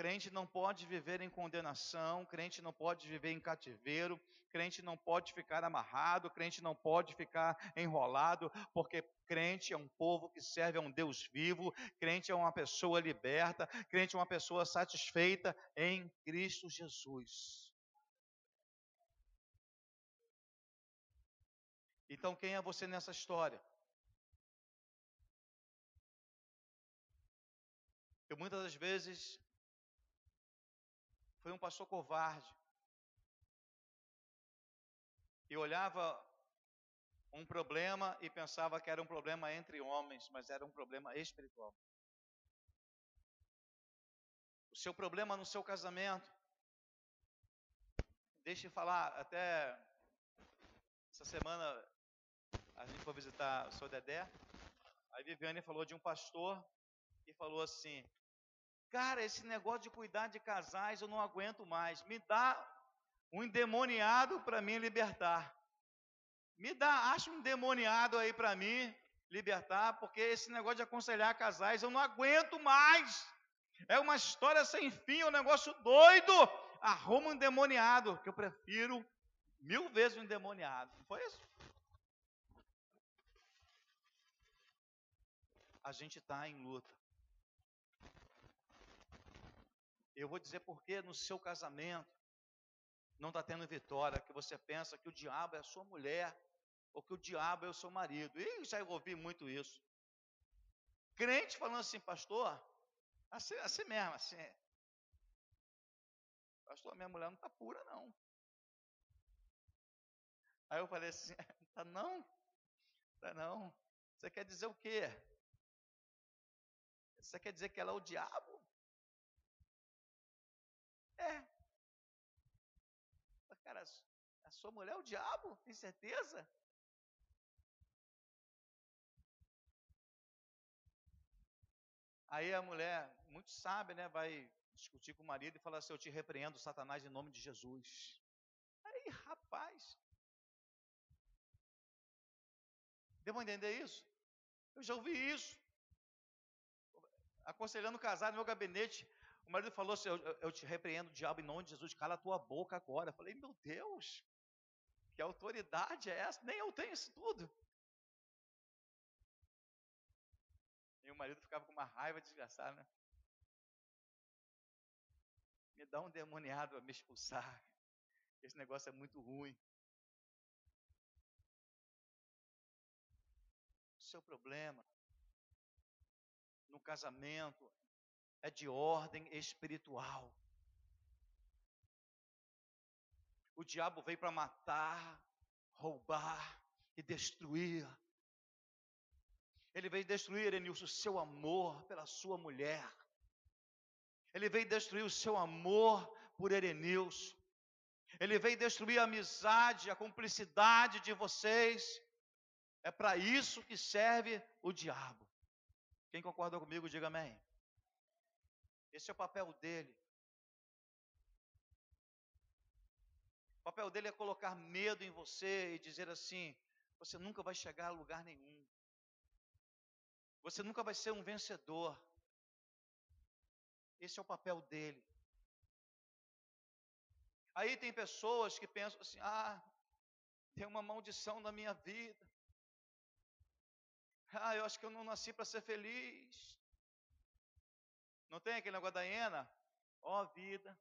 A: Crente não pode viver em condenação, crente não pode viver em cativeiro, crente não pode ficar amarrado, crente não pode ficar enrolado, porque crente é um povo que serve a um Deus vivo, crente é uma pessoa liberta, crente é uma pessoa satisfeita em Cristo Jesus. Então, quem é você nessa história? Eu muitas das vezes fui um pastor covarde. E olhava um problema e pensava que era um problema entre homens, mas era um problema espiritual. O seu problema no seu casamento, deixe eu falar, até essa semana a gente foi visitar o seu Dedé, aí Viviane falou de um pastor e falou assim, cara, esse negócio de cuidar de casais eu não aguento mais, me dá um endemoniado para mim libertar. Me dá, acha um endemoniado aí para mim libertar, porque esse negócio de aconselhar casais eu não aguento mais. É uma história sem fim, é um negócio doido. Arruma um endemoniado, que eu prefiro mil vezes um endemoniado. Foi isso? A gente está em luta. Eu vou dizer porque no seu casamento não está tendo vitória, que você pensa que o diabo é a sua mulher, ou que o diabo é o seu marido. E já ouvi muito isso. Crente falando assim, pastor, assim, assim mesmo, assim. Pastor, minha mulher não está pura, não. Aí eu falei assim, tá não? Tá não. Você quer dizer o quê? Você quer dizer que ela é o diabo? É, Cara, a sua mulher é o diabo? Tem certeza? Aí a mulher, muito sábia, né, vai discutir com o marido e fala assim: Eu te repreendo, Satanás, em nome de Jesus. Aí, rapaz. Devo entender isso? Eu já ouvi isso. aconselhando casar no meu gabinete. O marido falou assim: eu, eu te repreendo, diabo, em nome de Jesus, cala a tua boca agora. Eu falei: Meu Deus, que autoridade é essa? Nem eu tenho isso tudo. E o marido ficava com uma raiva desgraçada, né? Me dá um demoniado a me expulsar. Esse negócio é muito ruim. O seu problema no casamento é de ordem espiritual. O diabo veio para matar, roubar e destruir. Ele veio destruir, Enilson, o seu amor pela sua mulher. Ele veio destruir o seu amor por Erenilson. Ele veio destruir a amizade, a cumplicidade de vocês. É para isso que serve o diabo. Quem concorda comigo, diga amém. Esse é o papel dele. O papel dele é colocar medo em você e dizer assim: você nunca vai chegar a lugar nenhum. Você nunca vai ser um vencedor. Esse é o papel dele. Aí tem pessoas que pensam assim: ah, tem uma maldição na minha vida. Ah, eu acho que eu não nasci para ser feliz. Não tem aquele negócio da hiena? Ó vida,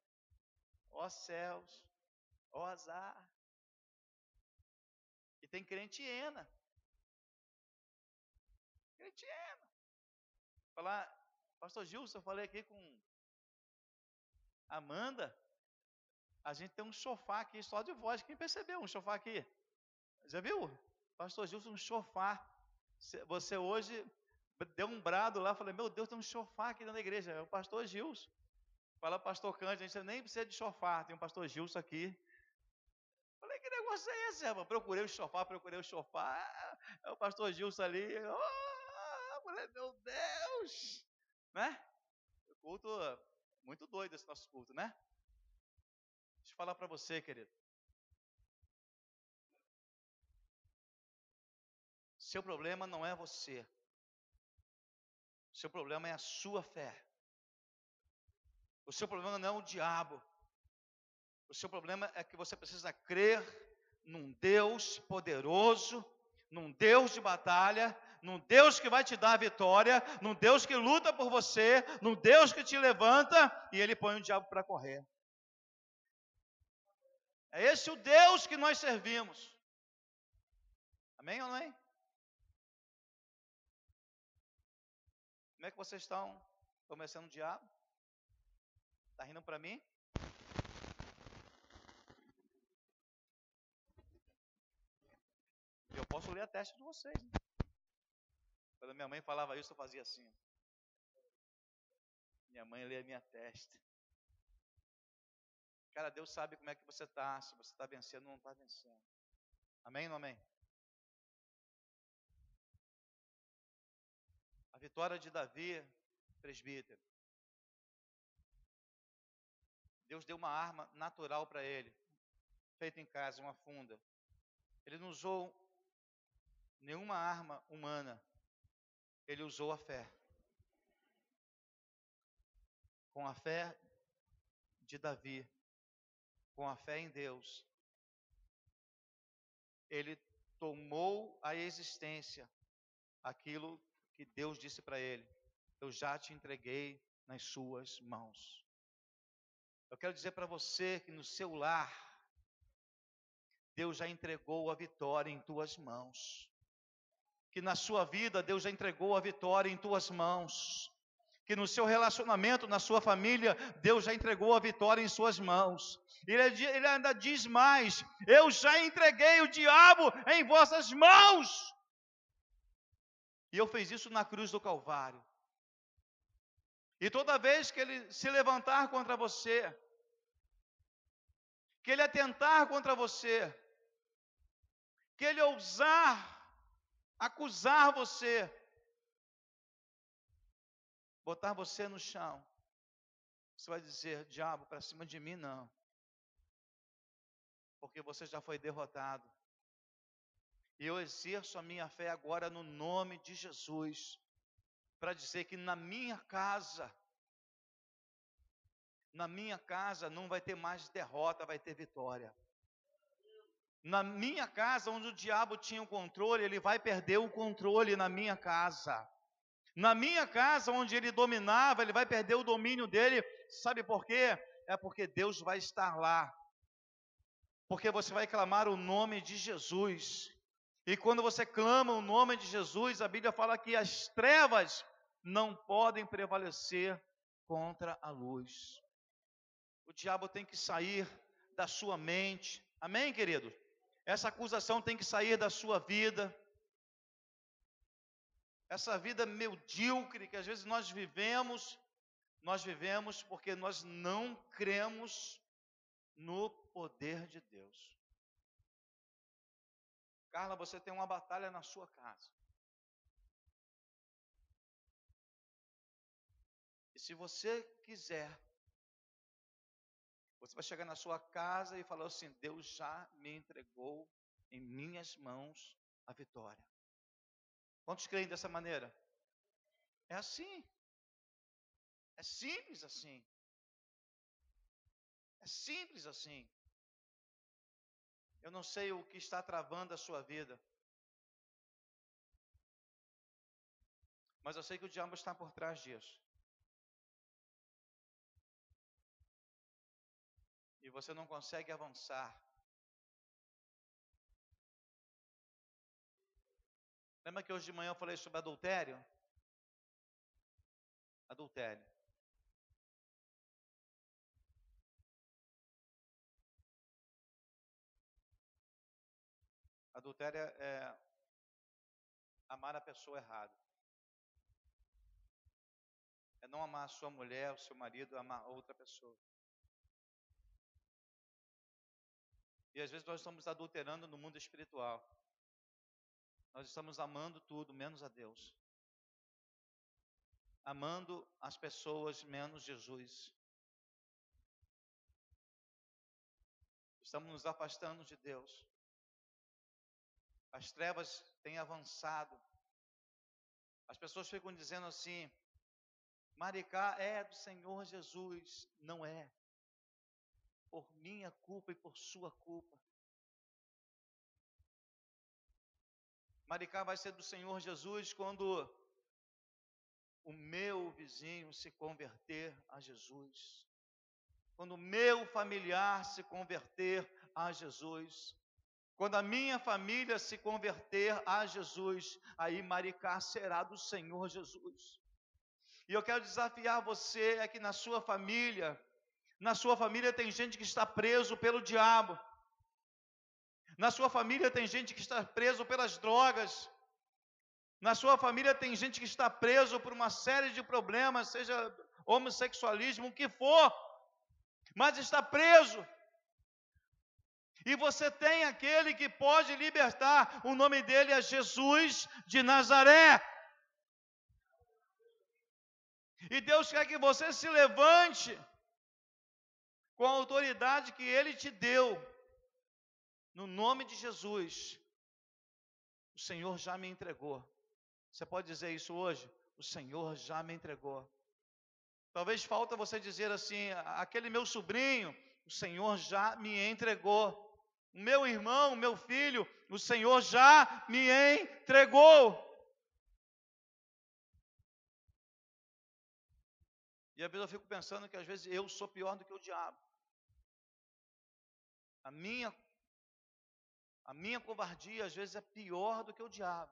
A: ó céus, ó azar. E tem crente hiena. Crente hiena. Falar, pastor Gilson, eu falei aqui com Amanda. A gente tem um sofá aqui só de voz. Quem percebeu um sofá aqui? Já viu? Pastor Gilson, um sofá. Você hoje deu um brado lá, falei, meu Deus, tem um sofá aqui da igreja. É o pastor Gilson. Fala, pastor Cândido, a gente nem precisa de sofá, tem um pastor Gilson aqui. Falei, que negócio é esse, irmão? Procurei o sofá, procurei o sofá. É o pastor Gilson ali. Oh, falei, meu Deus! Né? O culto, muito doido esse nosso culto, né? Deixa eu falar para você, querido. Seu problema não é você. Seu problema é a sua fé. O seu problema não é o diabo. O seu problema é que você precisa crer num Deus poderoso, num Deus de batalha, num Deus que vai te dar a vitória, num Deus que luta por você, num Deus que te levanta e ele põe o diabo para correr. É esse o Deus que nós servimos. Amém ou não é? Como é que vocês estão? Começando o diabo? Está rindo para mim? Eu posso ler a teste de vocês. Né? Quando minha mãe falava isso, eu fazia assim. Minha mãe lê a minha testa. Cara, Deus sabe como é que você está, se você está vencendo ou não está vencendo. Amém ou não amém? A vitória de Davi, presbítero. Deus deu uma arma natural para ele, feita em casa, uma funda. Ele não usou nenhuma arma humana, ele usou a fé. Com a fé de Davi, com a fé em Deus, ele tomou a existência aquilo que Deus disse para ele: Eu já te entreguei nas suas mãos. Eu quero dizer para você que no seu lar, Deus já entregou a vitória em tuas mãos. Que na sua vida, Deus já entregou a vitória em tuas mãos. Que no seu relacionamento, na sua família, Deus já entregou a vitória em suas mãos. Ele, ele ainda diz mais: Eu já entreguei o diabo em vossas mãos. E eu fiz isso na cruz do Calvário. E toda vez que ele se levantar contra você, que ele atentar contra você, que ele ousar acusar você, botar você no chão, você vai dizer: diabo, para cima de mim não, porque você já foi derrotado. E eu exerço a minha fé agora no nome de Jesus. para dizer que na minha casa, na minha casa não vai ter mais derrota, vai ter vitória. Na minha casa, onde o diabo tinha o controle, ele vai perder o controle na minha casa. Na minha casa, onde ele dominava, ele vai perder o domínio dele. Sabe por quê? É porque Deus vai estar lá. Porque você vai clamar o nome de Jesus. E quando você clama o nome de Jesus, a Bíblia fala que as trevas não podem prevalecer contra a luz. O diabo tem que sair da sua mente. Amém, querido? Essa acusação tem que sair da sua vida. Essa vida medíocre que às vezes nós vivemos, nós vivemos porque nós não cremos no poder de Deus. Carla, você tem uma batalha na sua casa. E se você quiser, você vai chegar na sua casa e falar assim: Deus já me entregou em minhas mãos a vitória. Quantos creem dessa maneira? É assim. É simples assim. É simples assim. Eu não sei o que está travando a sua vida. Mas eu sei que o diabo está por trás disso. E você não consegue avançar. Lembra que hoje de manhã eu falei sobre adultério? Adultério. Adultério é amar a pessoa errada. É não amar a sua mulher, o seu marido, amar outra pessoa. E às vezes nós estamos adulterando no mundo espiritual. Nós estamos amando tudo menos a Deus. Amando as pessoas menos Jesus. Estamos nos afastando de Deus. As trevas têm avançado. As pessoas ficam dizendo assim: Maricá é do Senhor Jesus. Não é. Por minha culpa e por sua culpa. Maricá vai ser do Senhor Jesus quando o meu vizinho se converter a Jesus. Quando o meu familiar se converter a Jesus. Quando a minha família se converter a Jesus, aí Maricá será do Senhor Jesus. E eu quero desafiar você é que na sua família, na sua família tem gente que está preso pelo diabo. Na sua família tem gente que está preso pelas drogas. Na sua família tem gente que está preso por uma série de problemas, seja homossexualismo, o que for, mas está preso. E você tem aquele que pode libertar, o nome dele é Jesus de Nazaré. E Deus quer que você se levante com a autoridade que ele te deu, no nome de Jesus. O Senhor já me entregou. Você pode dizer isso hoje? O Senhor já me entregou. Talvez falta você dizer assim: aquele meu sobrinho, o Senhor já me entregou meu irmão, meu filho, o Senhor já me entregou. E às vezes eu fico pensando que às vezes eu sou pior do que o diabo. A minha a minha covardia às vezes é pior do que o diabo.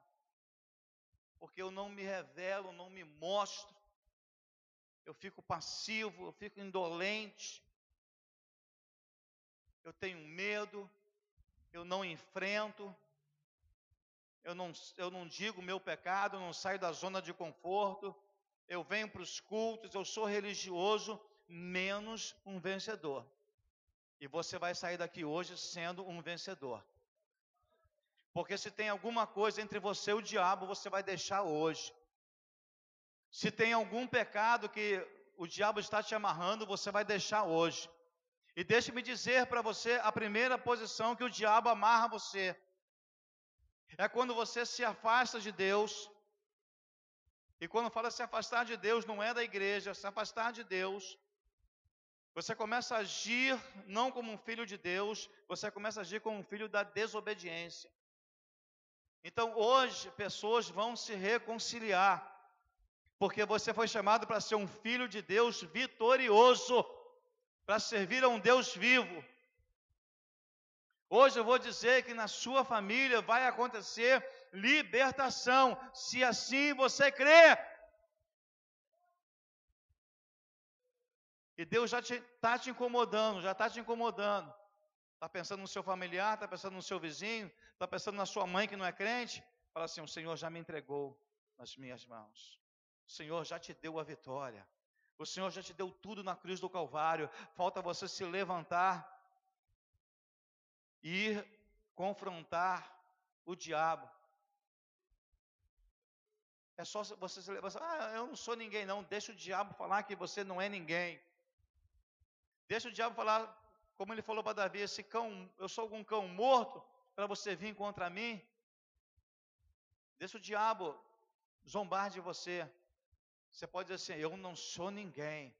A: Porque eu não me revelo, não me mostro. Eu fico passivo, eu fico indolente. Eu tenho medo, eu não enfrento, eu não, eu não digo meu pecado, eu não saio da zona de conforto, eu venho para os cultos, eu sou religioso, menos um vencedor. E você vai sair daqui hoje sendo um vencedor. Porque se tem alguma coisa entre você e o diabo, você vai deixar hoje. Se tem algum pecado que o diabo está te amarrando, você vai deixar hoje. E deixe-me dizer para você a primeira posição que o diabo amarra você. É quando você se afasta de Deus. E quando fala se afastar de Deus, não é da igreja, se afastar de Deus, você começa a agir não como um filho de Deus, você começa a agir como um filho da desobediência. Então hoje pessoas vão se reconciliar, porque você foi chamado para ser um filho de Deus vitorioso, para servir a um Deus vivo. Hoje eu vou dizer que na sua família vai acontecer libertação, se assim você crê. E Deus já está te, te incomodando, já está te incomodando. Está pensando no seu familiar, está pensando no seu vizinho, está pensando na sua mãe que não é crente. Fala assim: o Senhor já me entregou nas minhas mãos. O Senhor já te deu a vitória. O Senhor já te deu tudo na cruz do Calvário. Falta você se levantar e ir confrontar o diabo. É só você se levantar. Ah, eu não sou ninguém, não. Deixa o diabo falar que você não é ninguém. Deixa o diabo falar, como ele falou para Davi: esse cão, eu sou algum cão morto para você vir contra mim. Deixa o diabo zombar de você. Você pode dizer assim: eu não sou ninguém,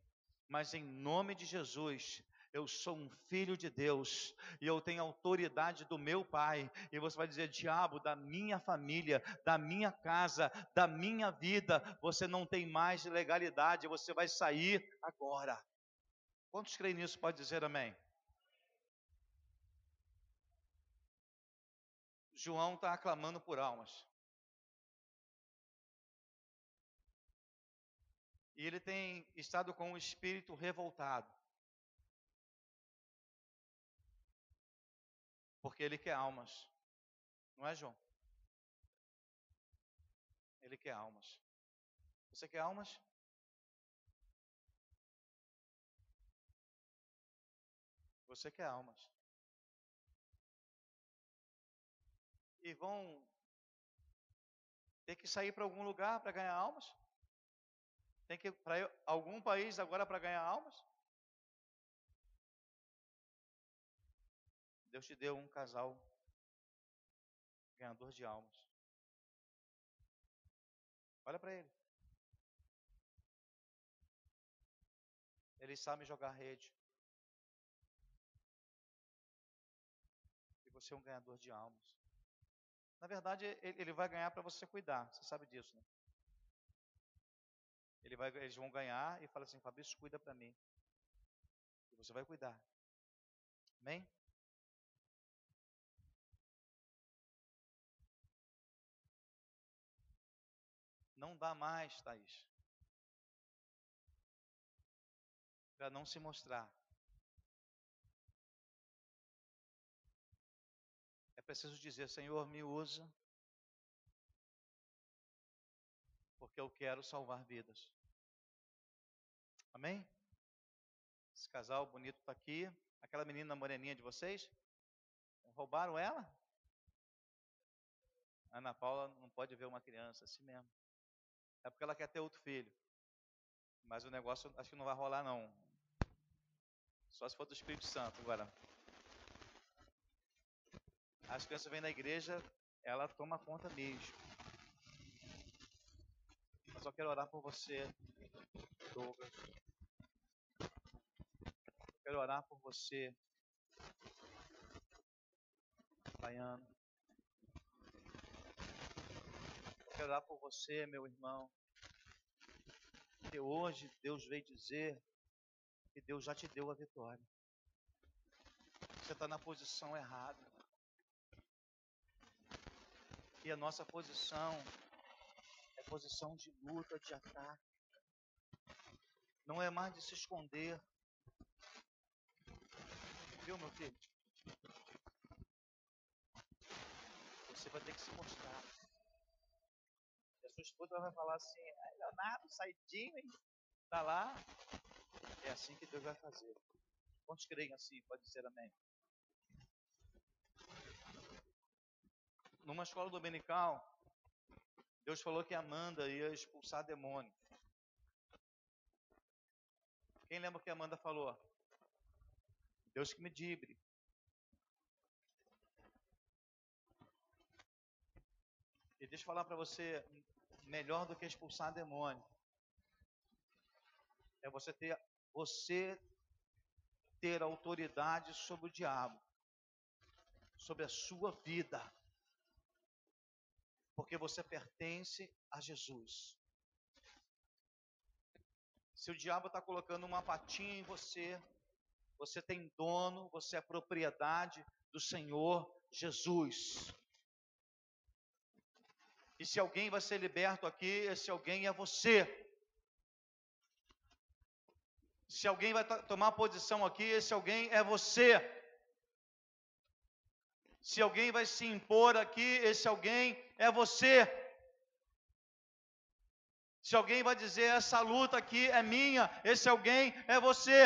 A: mas em nome de Jesus, eu sou um filho de Deus e eu tenho autoridade do meu Pai. E você vai dizer: diabo, da minha família, da minha casa, da minha vida, você não tem mais legalidade, você vai sair agora. Quantos creem nisso? Pode dizer amém. João está aclamando por almas. E ele tem estado com o espírito revoltado. Porque ele quer almas. Não é, João? Ele quer almas. Você quer almas? Você quer almas. E vão ter que sair para algum lugar para ganhar almas? Tem que ir para algum país agora para ganhar almas? Deus te deu um casal ganhador de almas. Olha para ele. Eles sabem jogar rede. você é um ganhador de almas. Na verdade, ele vai ganhar para você cuidar, você sabe disso, né? Ele vai, eles vão ganhar e fala assim: Fabrício, cuida para mim. E você vai cuidar. Amém? Não dá mais, Thaís. Para não se mostrar. preciso dizer: Senhor, me usa, porque eu quero salvar vidas. Amém? Esse casal bonito está aqui. Aquela menina moreninha de vocês? Roubaram ela? Ana Paula não pode ver uma criança assim mesmo. É porque ela quer ter outro filho. Mas o negócio acho que não vai rolar não. Só se for do Espírito Santo agora as crianças vêm na igreja, ela toma conta mesmo. Eu só quero orar por você, Douglas. Eu quero orar por você, Baiano. Eu quero orar por você, meu irmão. Que hoje Deus veio dizer que Deus já te deu a vitória. Você está na posição errada. E a nossa posição posição de luta, de ataque. Não é mais de se esconder. Viu, meu filho? Você vai ter que se mostrar. E a sua esposa vai falar assim: Leonardo, saidinho, hein? Tá lá. É assim que Deus vai fazer. Quantos creem assim? Pode dizer amém. numa escola dominical, Deus falou que Amanda ia expulsar demônio. Quem lembra o que Amanda falou? Deus que me dibre. E deixa eu falar para você, melhor do que expulsar demônio é você ter você ter autoridade sobre o diabo, sobre a sua vida, porque você pertence a Jesus. Se o diabo está colocando uma patinha em você, você tem dono, você é propriedade do Senhor Jesus. E se alguém vai ser liberto aqui, esse alguém é você. Se alguém vai tomar posição aqui, esse alguém é você. Se alguém vai se impor aqui, esse alguém é você. Se alguém vai dizer essa luta aqui é minha, esse alguém é você.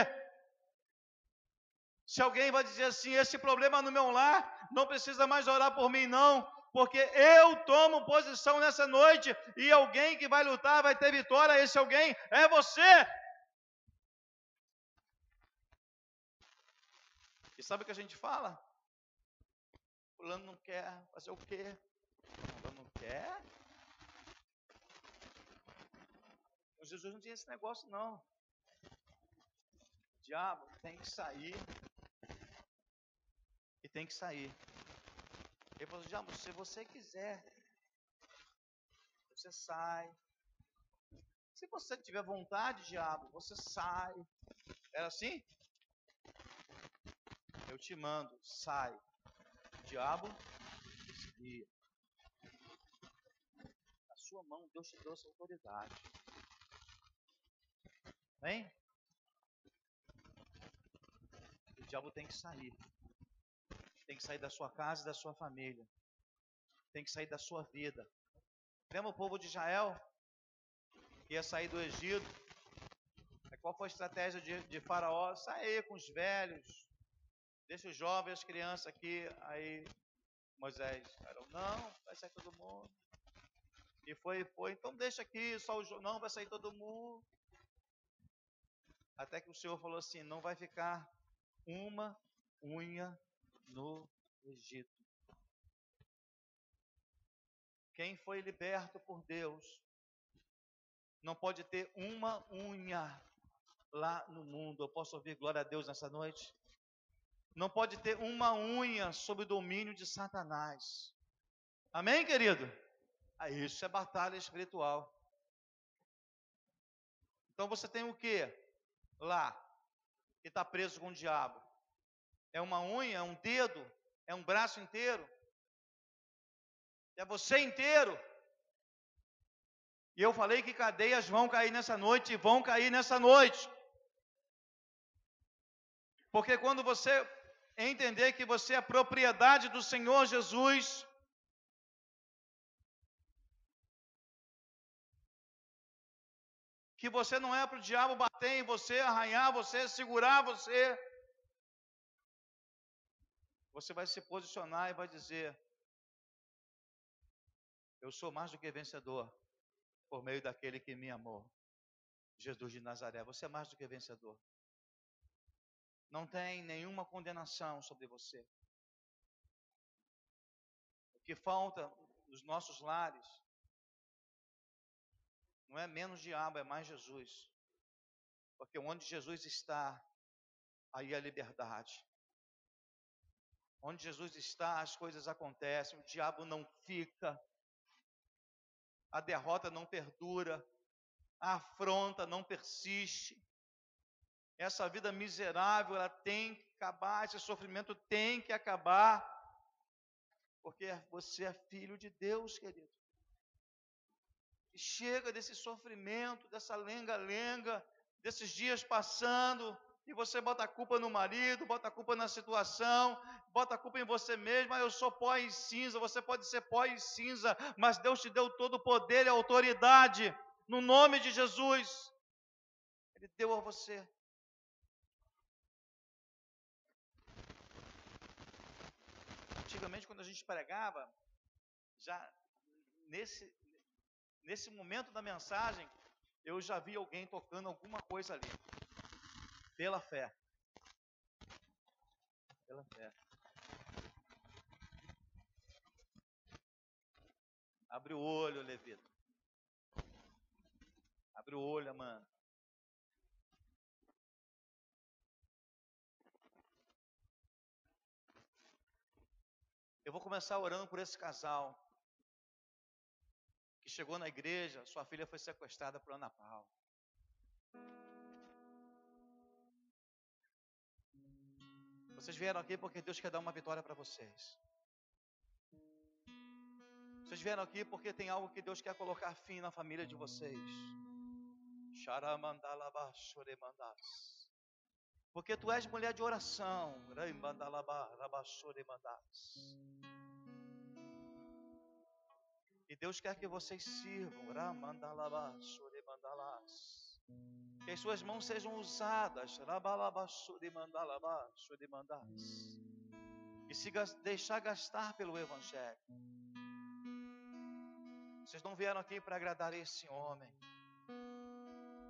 A: Se alguém vai dizer assim, esse problema no meu lar, não precisa mais orar por mim, não, porque eu tomo posição nessa noite e alguém que vai lutar vai ter vitória, esse alguém é você. E sabe o que a gente fala? Fulano não quer fazer o quê? Fulano não quer? Mas Jesus não tinha esse negócio, não. O diabo tem que sair. E tem que sair. Ele falou, diabo, se você quiser, você sai. Se você tiver vontade, diabo, você sai. Era assim? Eu te mando, sai. Diabo desvia. Na sua mão, Deus te trouxe autoridade. Vem? O diabo tem que sair. Tem que sair da sua casa e da sua família. Tem que sair da sua vida. Lembra o povo de Israel? Que ia sair do Egito. Qual foi a estratégia de, de Faraó? Sair com os velhos, Deixa os jovens, as crianças aqui. Aí Moisés falou, não, vai sair todo mundo. E foi, foi, então deixa aqui, só o não, vai sair todo mundo. Até que o Senhor falou assim: não vai ficar uma unha no Egito. Quem foi liberto por Deus não pode ter uma unha lá no mundo. Eu posso ouvir glória a Deus nessa noite? Não pode ter uma unha sob o domínio de Satanás. Amém, querido? Ah, isso é batalha espiritual. Então você tem o que lá que está preso com o diabo? É uma unha, é um dedo, é um braço inteiro, é você inteiro. E eu falei que cadeias vão cair nessa noite e vão cair nessa noite. Porque quando você entender que você é propriedade do Senhor Jesus. Que você não é para o diabo bater em você, arranhar você, segurar você. Você vai se posicionar e vai dizer: Eu sou mais do que vencedor por meio daquele que me amou. Jesus de Nazaré, você é mais do que vencedor não tem nenhuma condenação sobre você. O que falta nos nossos lares não é menos diabo, é mais Jesus. Porque onde Jesus está, aí é liberdade. Onde Jesus está, as coisas acontecem, o diabo não fica, a derrota não perdura, a afronta não persiste. Essa vida miserável, ela tem que acabar, esse sofrimento tem que acabar, porque você é filho de Deus, querido. E chega desse sofrimento, dessa lenga-lenga, desses dias passando, e você bota a culpa no marido, bota a culpa na situação, bota a culpa em você mesmo. Ah, eu sou pó e cinza, você pode ser pó e cinza, mas Deus te deu todo o poder e autoridade, no nome de Jesus. Ele deu a você. Antigamente, quando a gente pregava, já nesse, nesse momento da mensagem, eu já vi alguém tocando alguma coisa ali. Pela fé. Pela fé. Abre o olho, Levita. sobre o olho, Amanda. Eu vou começar orando por esse casal que chegou na igreja, sua filha foi sequestrada por Ana Paula. Vocês vieram aqui porque Deus quer dar uma vitória para vocês. Vocês vieram aqui porque tem algo que Deus quer colocar fim na família de vocês. Porque tu és mulher de oração. E Deus quer que vocês sirvam. Que as suas mãos sejam usadas. E se deixar gastar pelo Evangelho. Vocês não vieram aqui para agradar esse homem.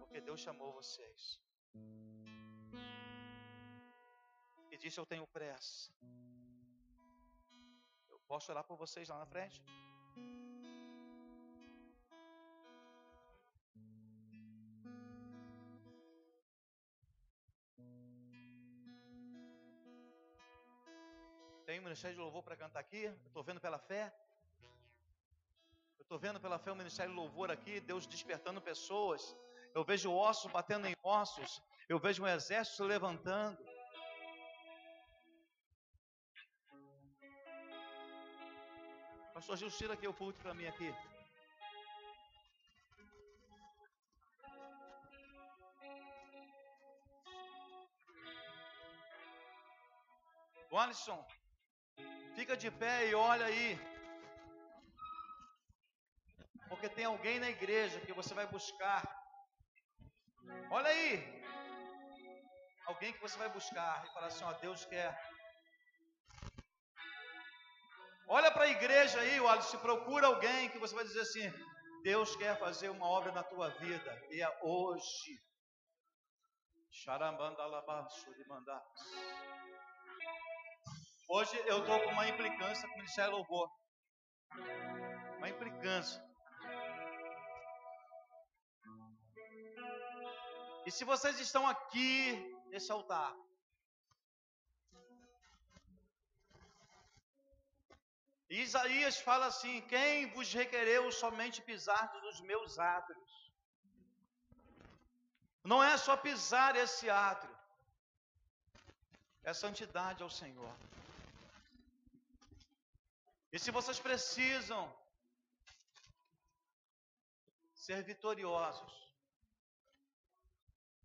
A: Porque Deus chamou vocês. Disse: Eu tenho pressa. Eu posso orar por vocês lá na frente? Tem um ministério de louvor para cantar aqui. Estou vendo pela fé. Eu estou vendo pela fé o ministério de louvor aqui, Deus despertando pessoas. Eu vejo ossos batendo em ossos. Eu vejo um exército se levantando. Pastor Gil, tira aqui o pulto para mim aqui. Alisson, Fica de pé e olha aí. Porque tem alguém na igreja que você vai buscar. Olha aí. Alguém que você vai buscar e falar assim: ó, Deus quer. Olha para a igreja aí, se procura alguém que você vai dizer assim: Deus quer fazer uma obra na tua vida, e é hoje. Hoje eu estou com uma implicância com o Ministério Louvor. Uma implicância. E se vocês estão aqui nesse altar, Isaías fala assim: Quem vos requereu somente pisar dos meus átrios? Não é só pisar esse átrio, é santidade ao Senhor. E se vocês precisam ser vitoriosos,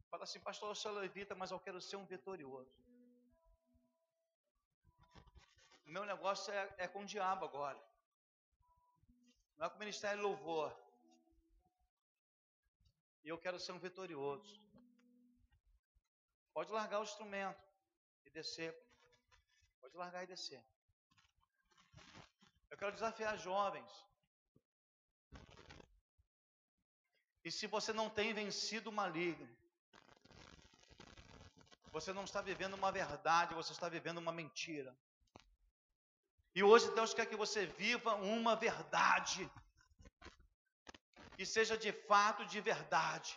A: fala assim, pastor, eu sou levita, mas eu quero ser um vitorioso. O meu negócio é, é com o diabo agora. Não é com o ministério louvor. E eu quero ser um vitorioso. Pode largar o instrumento e descer. Pode largar e descer. Eu quero desafiar jovens. E se você não tem vencido o maligno, você não está vivendo uma verdade, você está vivendo uma mentira. E hoje Deus quer que você viva uma verdade. E seja de fato de verdade.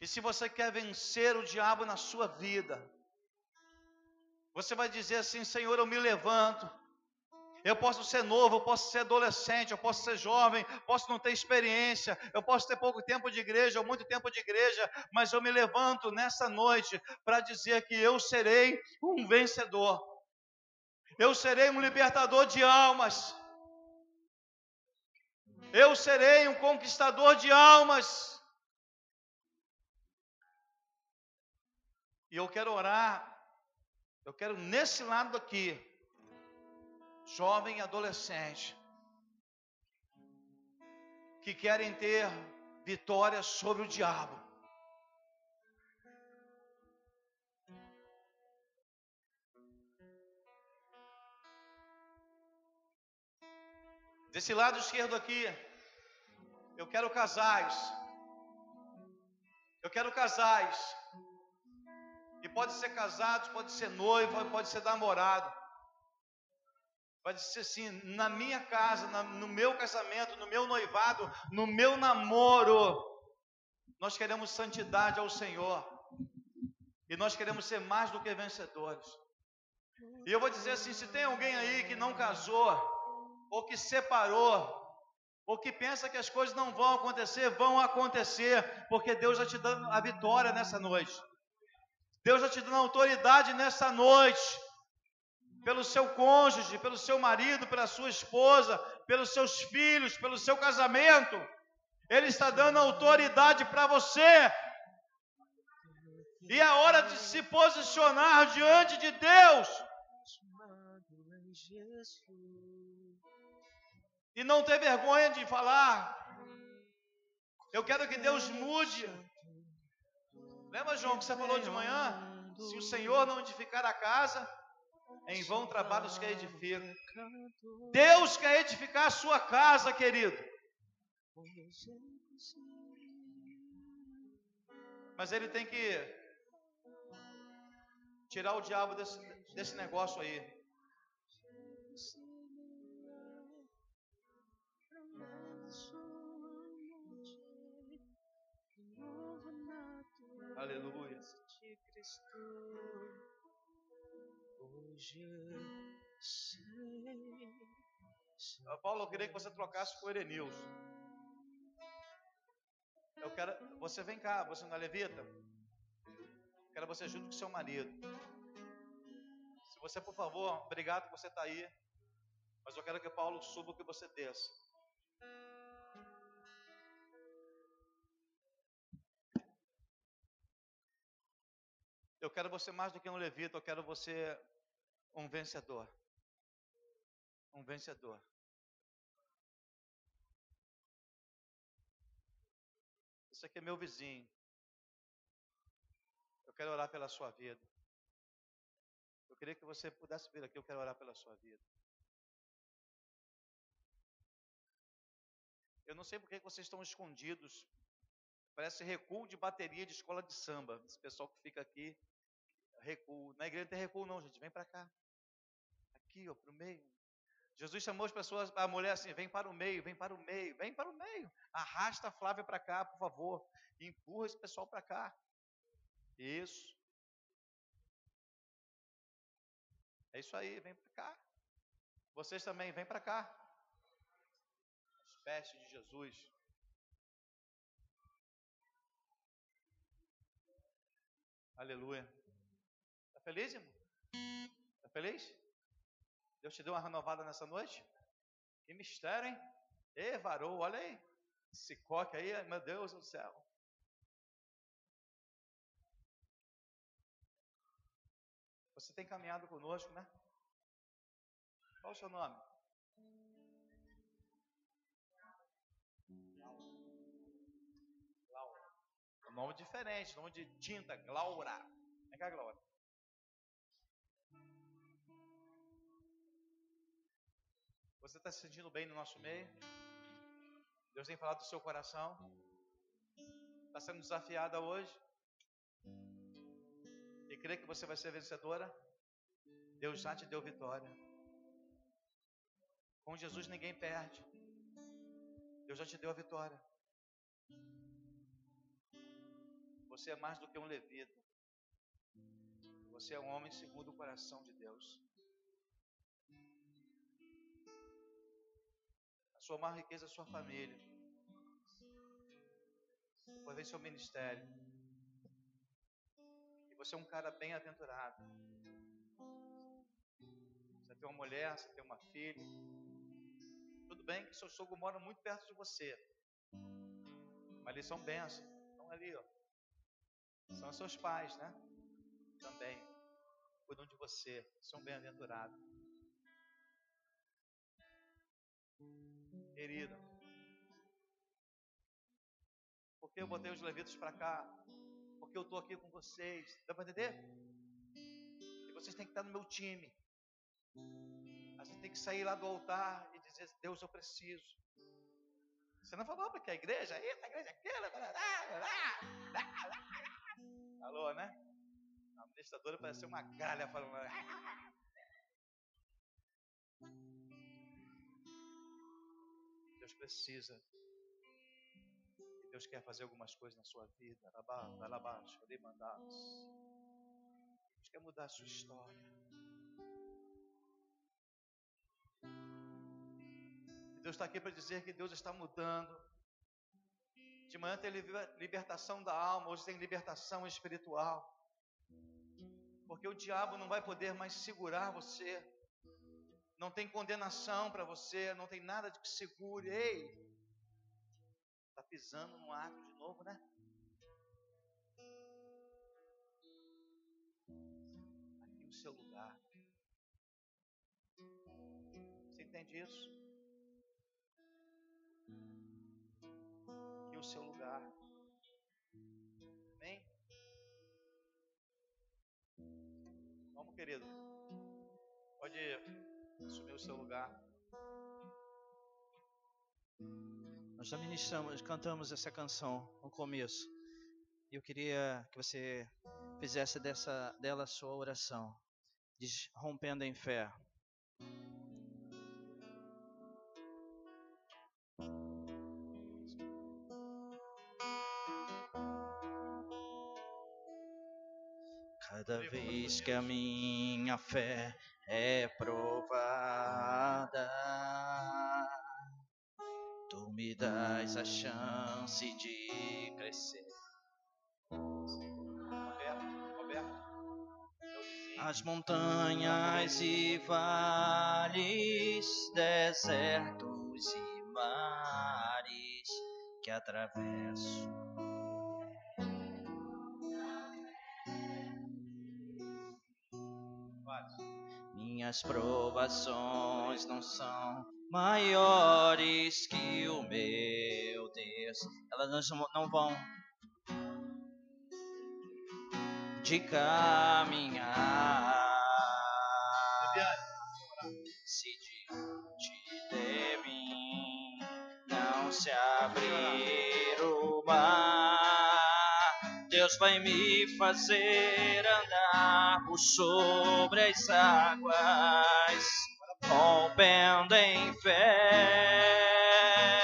A: E se você quer vencer o diabo na sua vida, você vai dizer assim: Senhor, eu me levanto eu posso ser novo, eu posso ser adolescente, eu posso ser jovem, posso não ter experiência, eu posso ter pouco tempo de igreja ou muito tempo de igreja, mas eu me levanto nessa noite para dizer que eu serei um vencedor. Eu serei um libertador de almas. Eu serei um conquistador de almas. E eu quero orar, eu quero nesse lado aqui, jovem e adolescente, que querem ter vitória sobre o diabo. Desse lado esquerdo aqui, eu quero casais. Eu quero casais. E pode ser casados, pode ser noivo, pode ser namorado. Vai dizer assim: na minha casa, no meu casamento, no meu noivado, no meu namoro, nós queremos santidade ao Senhor. E nós queremos ser mais do que vencedores. E eu vou dizer assim: se tem alguém aí que não casou, ou que separou, ou que pensa que as coisas não vão acontecer, vão acontecer, porque Deus já te dando a vitória nessa noite. Deus já te dando autoridade nessa noite, pelo seu cônjuge, pelo seu marido, pela sua esposa, pelos seus filhos, pelo seu casamento. Ele está dando autoridade para você. E é hora de se posicionar diante de Deus. E não ter vergonha de falar. Eu quero que Deus mude. Lembra, João, que você falou de manhã? Se o Senhor não edificar a casa, em vão trabalhos que edificam. Deus quer edificar a sua casa, querido. Mas ele tem que tirar o diabo desse, desse negócio aí. Paulo, eu queria que você trocasse com o Erenilson. Eu quero, você vem cá, você não é levita? Quero você junto com seu marido. Se você, por favor, obrigado que você está aí. Mas eu quero que Paulo suba que você desça. Eu quero você mais do que um levita, eu quero você um vencedor. Um vencedor. Isso aqui é meu vizinho. Eu quero orar pela sua vida. Eu queria que você pudesse vir aqui, eu quero orar pela sua vida. Eu não sei por que vocês estão escondidos. Parece recuo de bateria de escola de samba. Esse pessoal que fica aqui, recuo. Na igreja não tem recuo, não, gente. Vem para cá. Aqui, ó, para o meio. Jesus chamou as pessoas, a mulher assim: vem para o meio, vem para o meio, vem para o meio. Arrasta a Flávia para cá, por favor. E empurra esse pessoal para cá. Isso. É isso aí, vem para cá. Vocês também, vem para cá. Pés de Jesus. Aleluia. Feliz, irmão? Está feliz? Deus te deu uma renovada nessa noite? Que mistério, hein? Ê, varou, olha aí. Esse coque aí, meu Deus do céu. Você tem caminhado conosco, né? Qual o seu nome? Laura. Um nome diferente, nome de tinta, Glaura. Vem cá, Glaura. Você está se sentindo bem no nosso meio? Deus tem falado do seu coração? Está sendo desafiada hoje? E crê que você vai ser vencedora? Deus já te deu vitória. Com Jesus ninguém perde. Deus já te deu a vitória. Você é mais do que um levita. Você é um homem segundo o coração de Deus. Sua maior riqueza é sua família. Vem seu ministério. E você é um cara bem aventurado. Você tem uma mulher, você tem uma filha. Tudo bem que seu sogro mora muito perto de você. Mas eles são bênçãos. Estão ali, ó. São seus pais, né? Também. Cuidam de você. São bem-aventurados. Querida. Porque eu botei os levitas para cá? Porque eu estou aqui com vocês. Dá para entender? E vocês têm que estar no meu time. A gente tem que sair lá do altar e dizer: Deus, eu preciso. Você não falou porque a igreja, é isso, a igreja é aquela. Alô, né? A administradora parece uma galha falando. Deus precisa. Deus quer fazer algumas coisas na sua vida. Deus quer mudar a sua história. E Deus está aqui para dizer que Deus está mudando. De manhã tem libertação da alma, hoje tem libertação espiritual. Porque o diabo não vai poder mais segurar você. Não tem condenação para você, não tem nada de que segure. Ei, pisando no arco de novo, né? Aqui o seu lugar. Você entende isso? Aqui o seu lugar. Amém? Vamos, querido. Pode assumir o seu lugar.
C: Nós já ministramos, cantamos essa canção no começo. E eu queria que você fizesse dessa, dela a sua oração, diz, rompendo em fé. Cada vez que a minha fé é provada me dás a chance de crescer. As montanhas e vales, desertos e mares que atravesso. Minhas provações não são maiores que o meu Deus. Elas não vão de caminhar. Se diante de mim não se abrir o mar, Deus vai me fazer andar por sobre as águas rompendo em fé.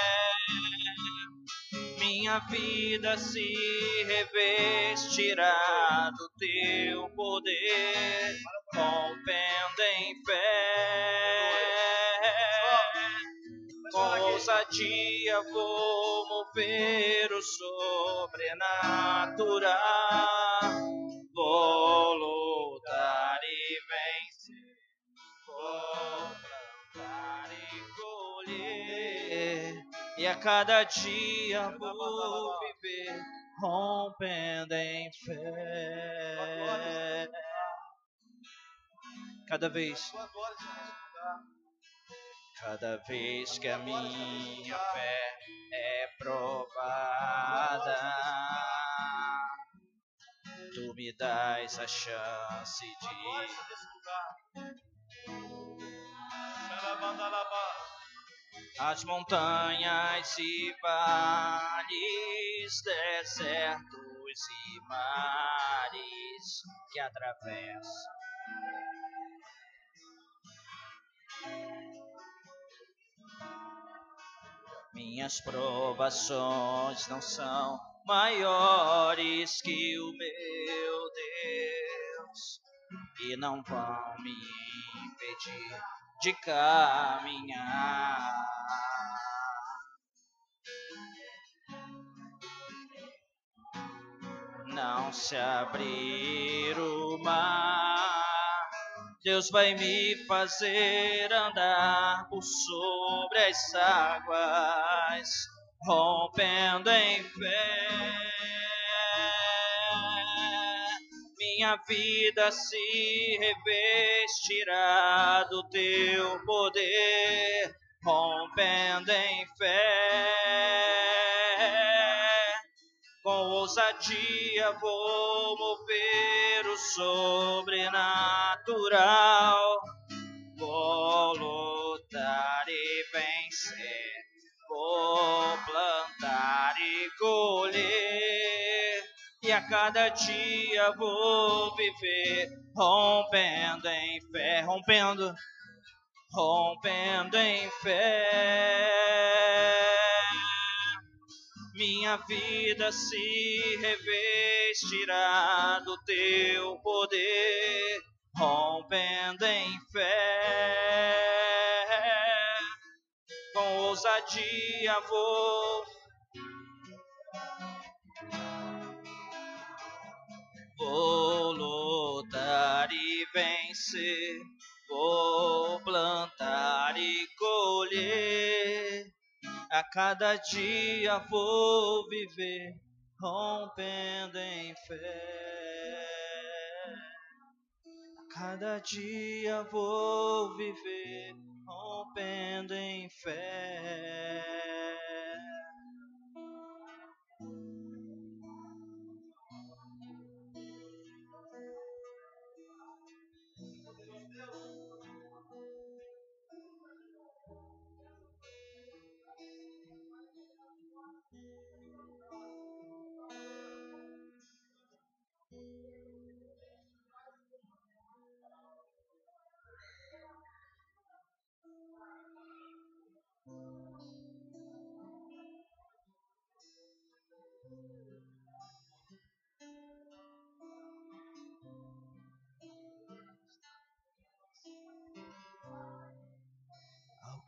C: Minha vida se revestirá do teu poder, rompendo em fé. Com ousadia vou mover o sobrenatural, vou cada dia vou viver rompendo em fé. Cada vez, cada vez que a minha fé é provada, tu me dás a chance de as montanhas e vales, desertos e mares que atravessam. Minhas provações não são maiores que o meu Deus e não vão me impedir de caminhar. Não se abrir o mar, Deus vai me fazer andar por sobre as águas, rompendo em fé minha vida se revestirá do teu poder, rompendo em fé. Com ousadia vou mover o sobrenatural, e a cada dia vou viver rompendo em fé, rompendo, rompendo em fé. Minha vida se revestirá do teu poder, rompendo em fé. Com ousadia vou vou plantar e colher. A cada dia vou viver, rompendo em fé. A cada dia vou viver, rompendo em fé.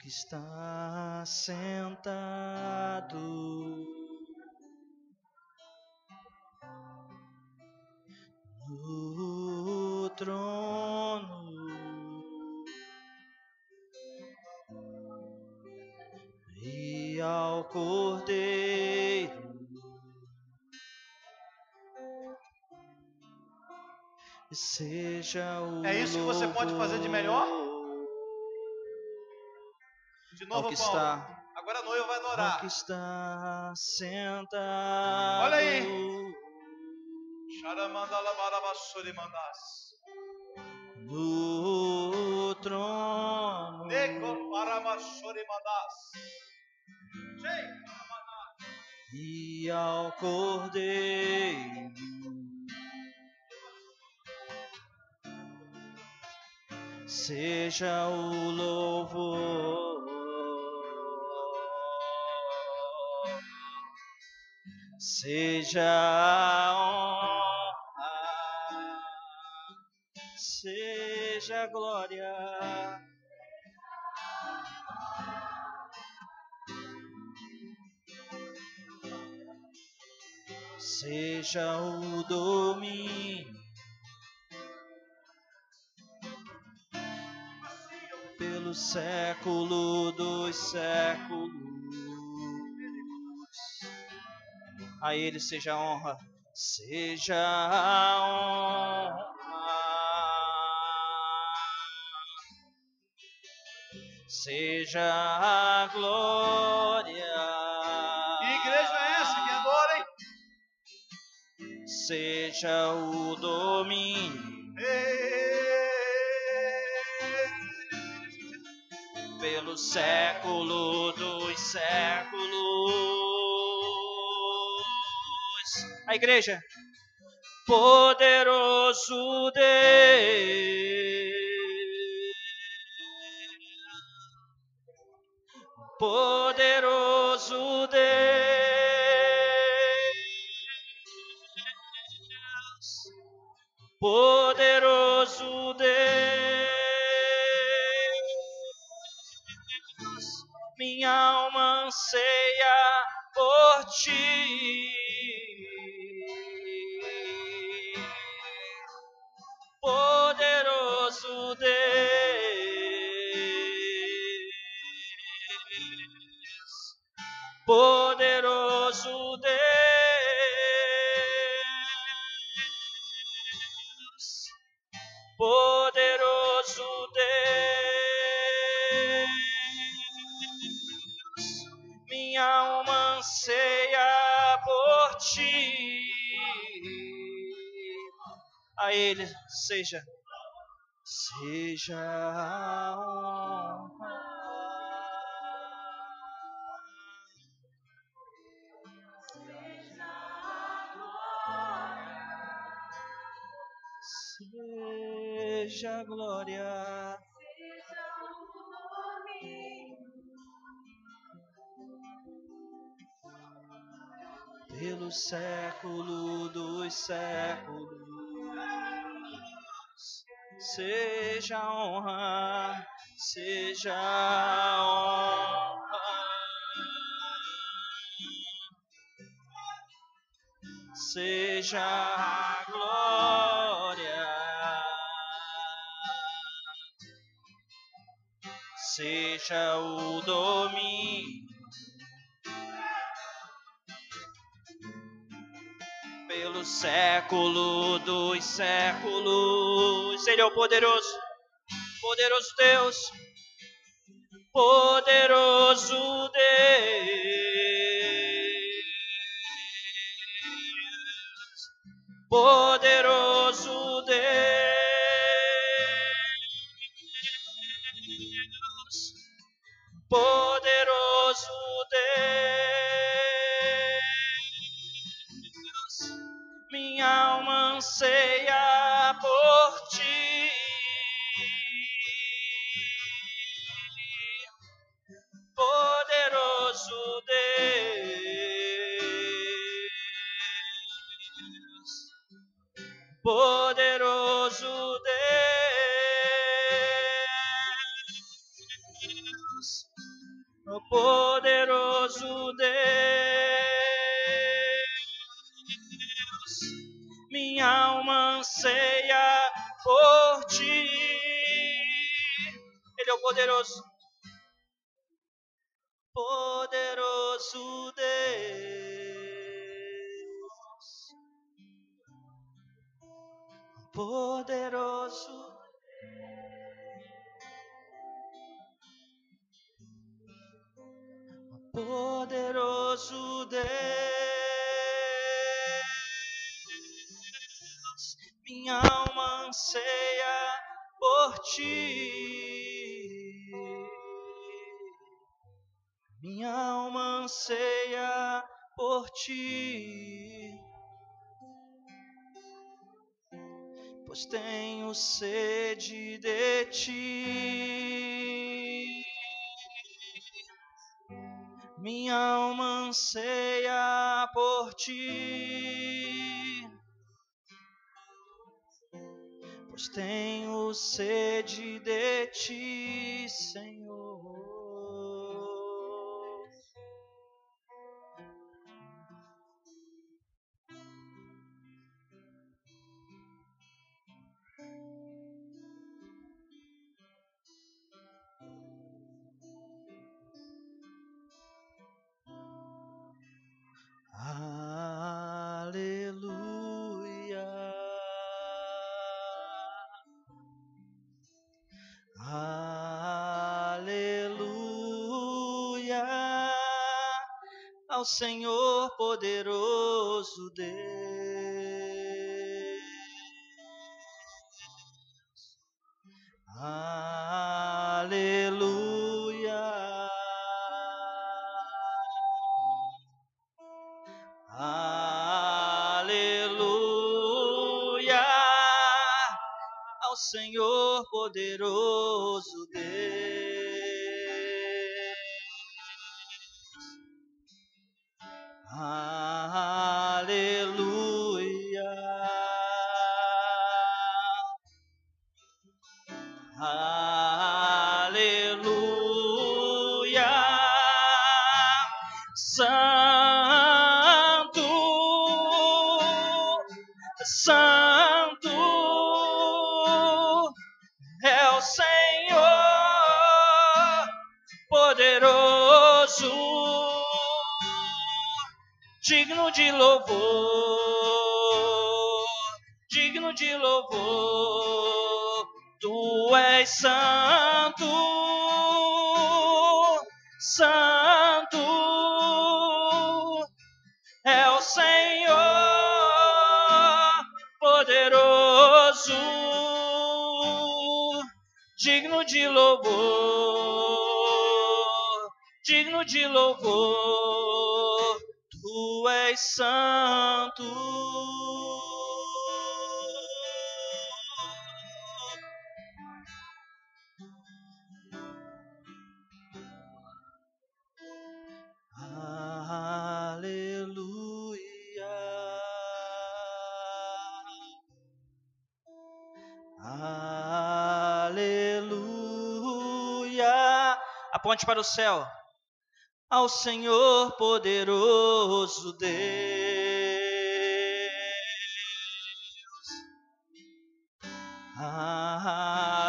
C: Está sentado no trono. E ao Cordeiro seja o
A: É isso que você pode fazer de melhor? De novo,
C: ao que
A: Paulo.
C: está
A: Agora a noiva vai
C: ao
A: adorar.
C: que está sentado.
A: Olha aí. Charamandalabarabasurimandas.
C: No trono
A: Nego paramachurimandas. Sim.
C: e ao cordeiro seja o louvor, seja a honra, seja a glória. Seja o domínio pelo século dos séculos. A Ele seja a honra, seja a honra, seja a glória.
A: Que igreja é essa que adora, hein?
C: Seja o domínio pelo século dos séculos. A igreja, poderoso Deus, poderoso Deus, poderoso Deus, minha alma anseia por ti. Poderoso Deus, poderoso Deus, minha alma anseia por ti. A Ele seja, seja a honra. seja a glória. Seja o nome. Pelo século dos séculos, seja a honra, seja a honra. Seja a glória. Seja o domínio pelo século dos séculos. Ele é o poderoso, poderoso Deus, poderoso Deus, poderoso Deus, poderoso Deus, minha alma anseia por ti. Poderoso Deus, poderoso poderoso Deus, minha alma anseia por ti. Ele é o poderoso, Senhor poderoso Deus. Aponte para o céu. Ao Senhor poderoso Deus.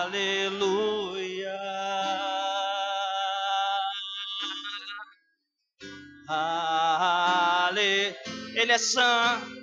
C: Aleluia. Ale... Ele é santo.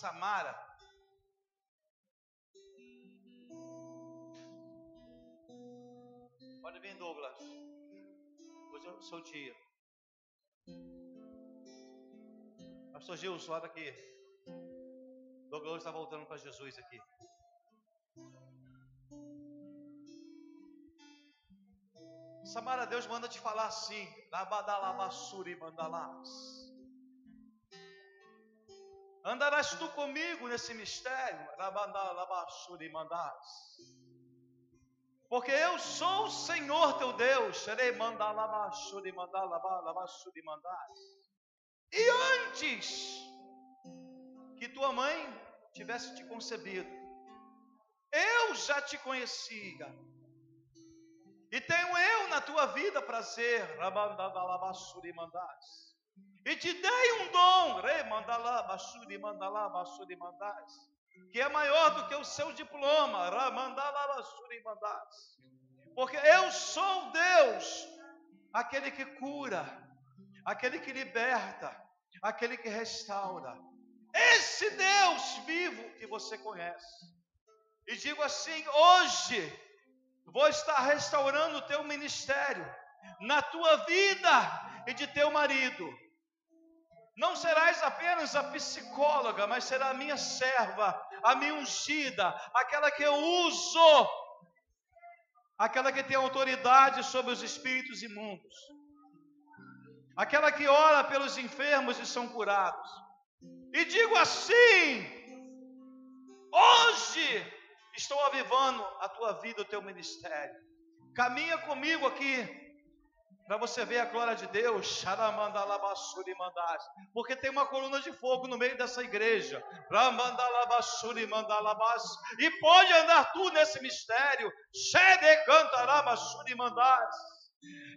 A: Samara. Pode vir, Douglas. Hoje é o seu dia. Pastor Gil, sobe aqui. Douglas está voltando para Jesus aqui. Samara, Deus manda te falar assim. Labadalabassuri mandalás. Andarás tu comigo nesse mistério. Porque eu sou o Senhor teu Deus. Serei. E antes que tua mãe tivesse te concebido, eu já te conhecia. E tenho eu na tua vida prazer, rabandalabassuri mandás. E te dei um dom, remandalabassuri mandalabassuri mandás, que é maior do que o seu diploma, ramandalabassuri mandás. Porque eu sou Deus, aquele que cura, aquele que liberta, aquele que restaura. Esse Deus vivo que você conhece. E digo assim: hoje vou estar restaurando o teu ministério, na tua vida e de teu marido. Não serás apenas a psicóloga, mas será a minha serva, a minha ungida, aquela que eu uso, aquela que tem autoridade sobre os espíritos imundos, aquela que ora pelos enfermos e são curados. E digo assim: hoje estou avivando a tua vida, o teu ministério. Caminha comigo aqui, para você ver a glória de Deus. Porque tem uma coluna de fogo no meio dessa igreja. E pode andar tu nesse mistério.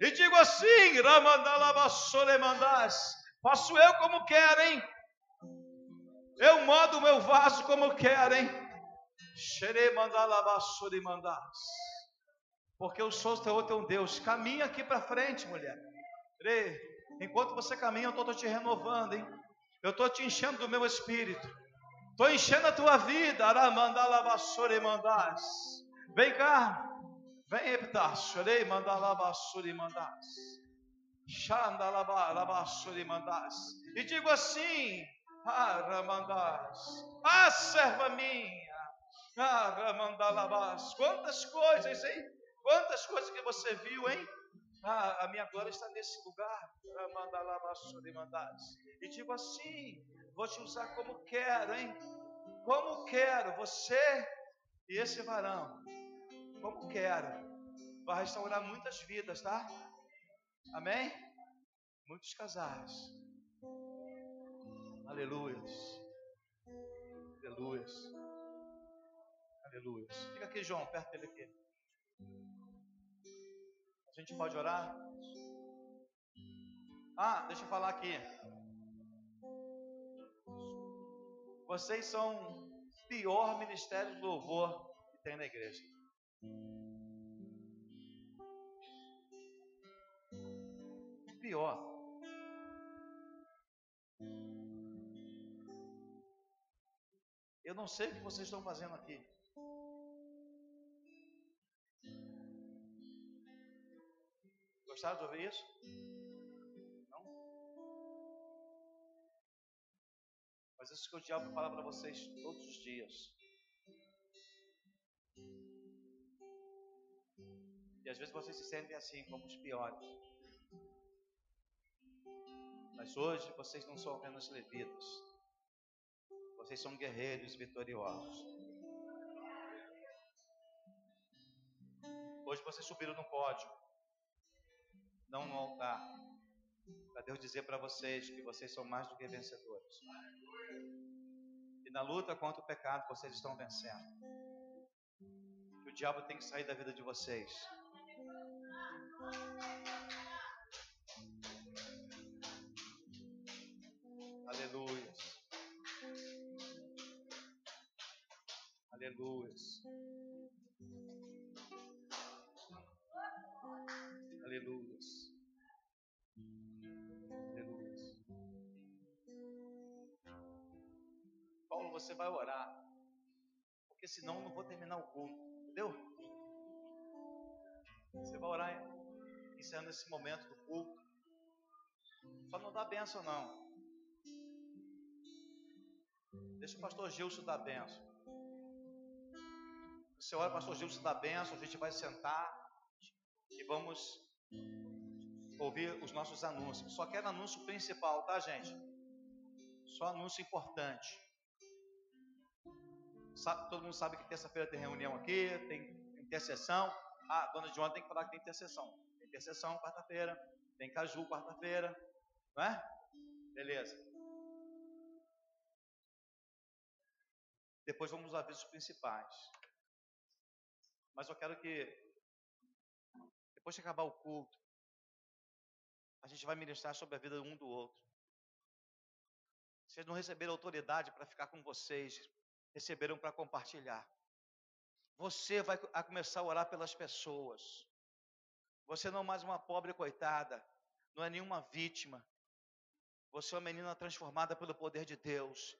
A: E digo assim: Faço eu como quero, hein? Eu modo o meu vaso como quero, hein? Porque eu sou o teu, teu Deus. Caminha aqui para frente, mulher. Enquanto você caminha, eu estou te renovando, hein? Eu estou te enchendo do meu espírito. Estou enchendo a tua vida. Vem cá. Vem, Epitaço. Chorei, mandalabassuri mandás. Xandalabassuri mandás. E digo assim: Ah, Ramandás. Ah, serva minha. Ramandalabás. Quantas coisas, hein? Quantas coisas que você viu, hein? Ah, a minha glória está nesse lugar. Ramandalabassurimandás. E digo assim: vou te usar como quero, hein? Como quero, você e esse varão. Como quero. Vai restaurar muitas vidas, tá? Amém? Muitos casais. Aleluias. Aleluias. Aleluia. Fica aqui, João, perto dele aqui. A gente pode orar? Ah, deixa eu falar aqui. Vocês são o pior ministério de louvor que tem na igreja. Pior. Eu não sei o que vocês estão fazendo aqui. Gostaram ouvir isso? Não? Mas isso que o diabo fala para vocês todos os dias. E às vezes vocês se sentem assim, como os piores. Mas hoje vocês não são apenas levitas. Vocês são guerreiros vitoriosos. Hoje vocês subiram no pódio, não no altar, para Deus dizer para vocês que vocês são mais do que vencedores. E na luta contra o pecado vocês estão vencendo. Que o diabo tem que sair da vida de vocês. Aleluia. Aleluia. Aleluia. Você vai orar. Porque senão eu não vou terminar o culto. Entendeu? Você vai orar iniciando esse momento do culto. Só não dá benção não. Deixa o pastor Gilson dar benção. Senhora, pastor Gilson dá benção, a gente vai sentar e vamos ouvir os nossos anúncios. Só quero anúncio principal, tá, gente? Só anúncio importante. Sabe, todo mundo sabe que terça-feira tem reunião aqui, tem intercessão. Ah, dona Joana tem que falar que tem intercessão. Tem intercessão quarta-feira, tem caju quarta-feira, não é? Beleza. Depois vamos aos avisos principais. Mas eu quero que, depois de acabar o culto, a gente vai ministrar sobre a vida um do outro. Vocês não receberam autoridade para ficar com vocês, receberam para compartilhar. Você vai a começar a orar pelas pessoas. Você não é mais uma pobre coitada, não é nenhuma vítima. Você é uma menina transformada pelo poder de Deus.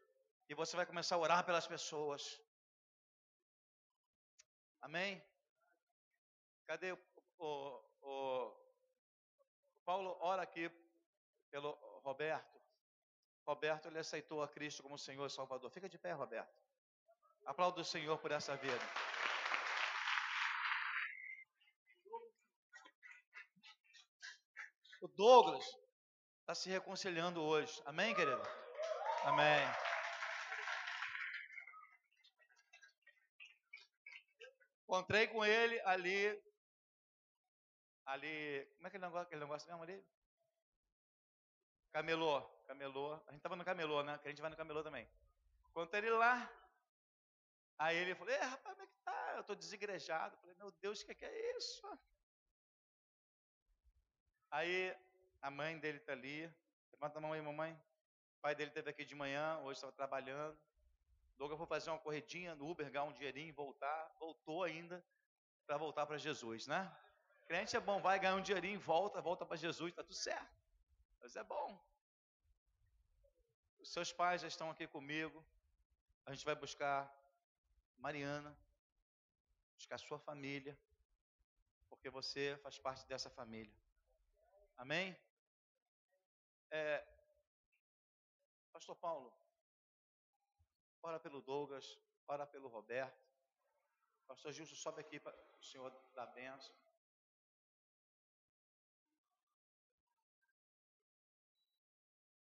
A: E você vai começar a orar pelas pessoas. Amém? Cadê o, o, o Paulo? Ora aqui pelo Roberto. Roberto, ele aceitou a Cristo como Senhor e Salvador. Fica de pé, Roberto. Aplauda o Senhor por essa vida. O Douglas está se reconciliando hoje. Amém, querido? Amém. Encontrei com ele ali. Ali. Como é aquele negócio, aquele negócio mesmo ali? Camelô. Camelô. A gente estava no camelô, né? Que a gente vai no camelô também. Encontrei ele lá. Aí ele falou: É, rapaz, como é que tá? Eu estou desigrejado. falei: Meu Deus, o que, é que é isso? Aí a mãe dele está ali. Levanta a mão aí, mamãe. O pai dele esteve aqui de manhã, hoje estava trabalhando. Douglas foi fazer uma corredinha no Uber, ganhar um dinheirinho voltar. Voltou ainda para voltar para Jesus, né? Crente é bom, vai ganhar um dinheirinho, volta, volta para Jesus, está tudo certo. Mas é bom. Os seus pais já estão aqui comigo. A gente vai buscar Mariana, buscar sua família, porque você faz parte dessa família. Amém? É, Pastor Paulo, ora pelo Douglas, ora pelo Roberto. Pastor Gilson, sobe aqui para o Senhor dar benção.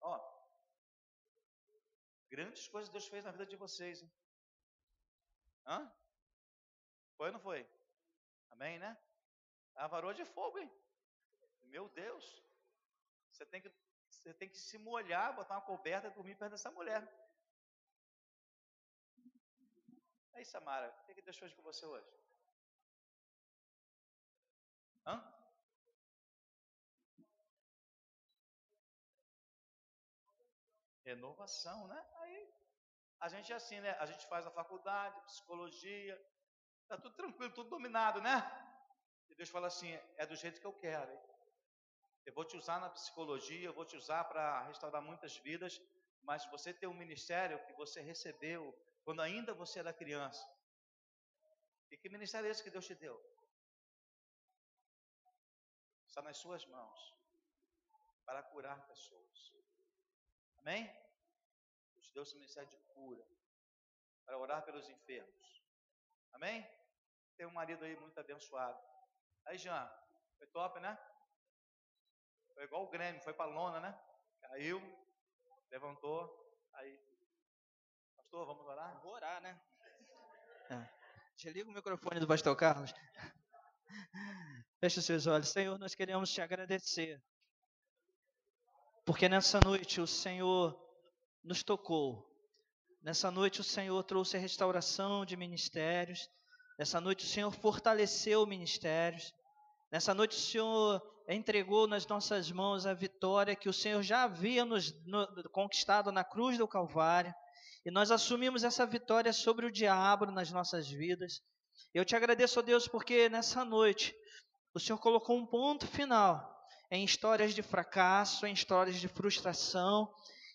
A: Ó, grandes coisas Deus fez na vida de vocês, hein? Hã? Foi ou não foi? Amém, né? A varoa de fogo, hein? Meu Deus. Você tem que, você tem que se molhar, botar uma coberta e dormir perto dessa mulher. Aí, Samara, o que, que Deus fez com você hoje? Hã? Renovação, né? A gente é assim, né? A gente faz a faculdade, psicologia, Está tudo tranquilo, tudo dominado, né? E Deus fala assim: é do jeito que eu quero. Hein? Eu vou te usar na psicologia, eu vou te usar para restaurar muitas vidas, mas você tem um ministério que você recebeu quando ainda você era criança. E que ministério é esse que Deus te deu? Está nas suas mãos para curar pessoas. Amém? Deus te deu esse ministério de cura para orar pelos enfermos. Amém? Tem um marido aí muito abençoado. Aí, Jean, foi top, né? Foi igual o Grêmio, foi para lona, né? Caiu, levantou, aí. Pastor, vamos orar?
C: Vou orar, né? É. Desliga o microfone do pastor Carlos. Feche os seus olhos. Senhor, nós queremos te agradecer. Porque nessa noite o Senhor nos tocou. Nessa noite o Senhor trouxe a restauração de ministérios. Nessa noite o Senhor fortaleceu ministérios. Nessa noite o Senhor entregou nas nossas mãos a vitória que o Senhor já havia nos no, conquistado na cruz do Calvário. E nós assumimos essa vitória sobre o diabo nas nossas vidas. Eu te agradeço, ó Deus, porque nessa noite o Senhor colocou um ponto final em histórias de fracasso, em histórias de frustração.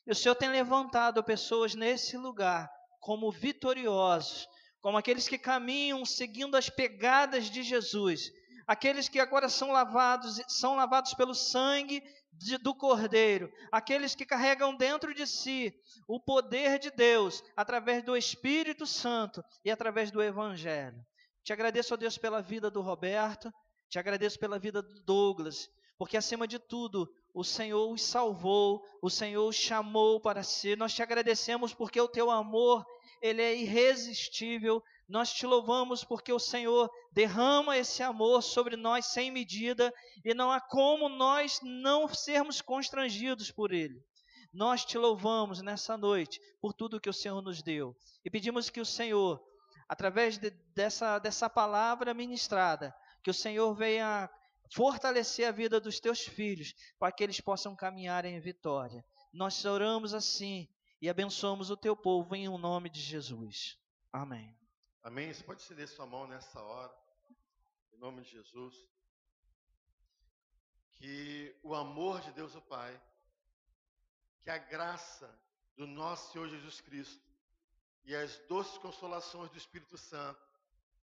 C: E o Senhor tem levantado pessoas nesse lugar como vitoriosos, como aqueles que caminham seguindo as pegadas de Jesus, aqueles que agora são lavados, são lavados pelo sangue de, do Cordeiro, aqueles que carregam dentro de si o poder de Deus através do Espírito Santo e através do Evangelho. Te agradeço, ó Deus, pela vida do Roberto, te agradeço pela vida do Douglas, porque acima de tudo, o Senhor os salvou, o Senhor os chamou para si. Nós te agradecemos porque o teu amor, ele é irresistível. Nós te louvamos porque o Senhor derrama esse amor sobre nós sem medida e não há como nós não sermos constrangidos por ele. Nós te louvamos nessa noite por tudo que o Senhor nos deu e pedimos que o Senhor, através de, dessa, dessa palavra ministrada, que o Senhor venha fortalecer a vida dos teus filhos para que eles possam caminhar em vitória. Nós oramos assim e abençoamos o teu povo em nome de Jesus. Amém.
D: Amém. Você pode estender sua mão nessa hora, em nome de Jesus. Que o amor de Deus o Pai, que a graça do nosso Senhor Jesus Cristo e as doces consolações do Espírito Santo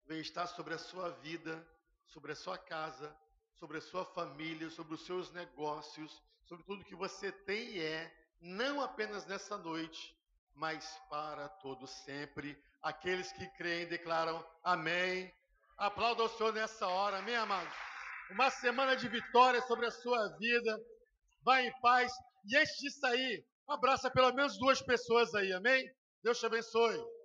D: venham estar sobre a sua vida, sobre a sua casa, sobre a sua família, sobre os seus negócios, sobre tudo que você tem e é, não apenas nessa noite, mas para todo sempre. Aqueles que creem declaram amém. Aplauda o Senhor nessa hora, amém, amados? Uma semana de vitória sobre a sua vida. Vá em paz. E antes de sair, abraça pelo menos duas pessoas aí, amém? Deus te abençoe.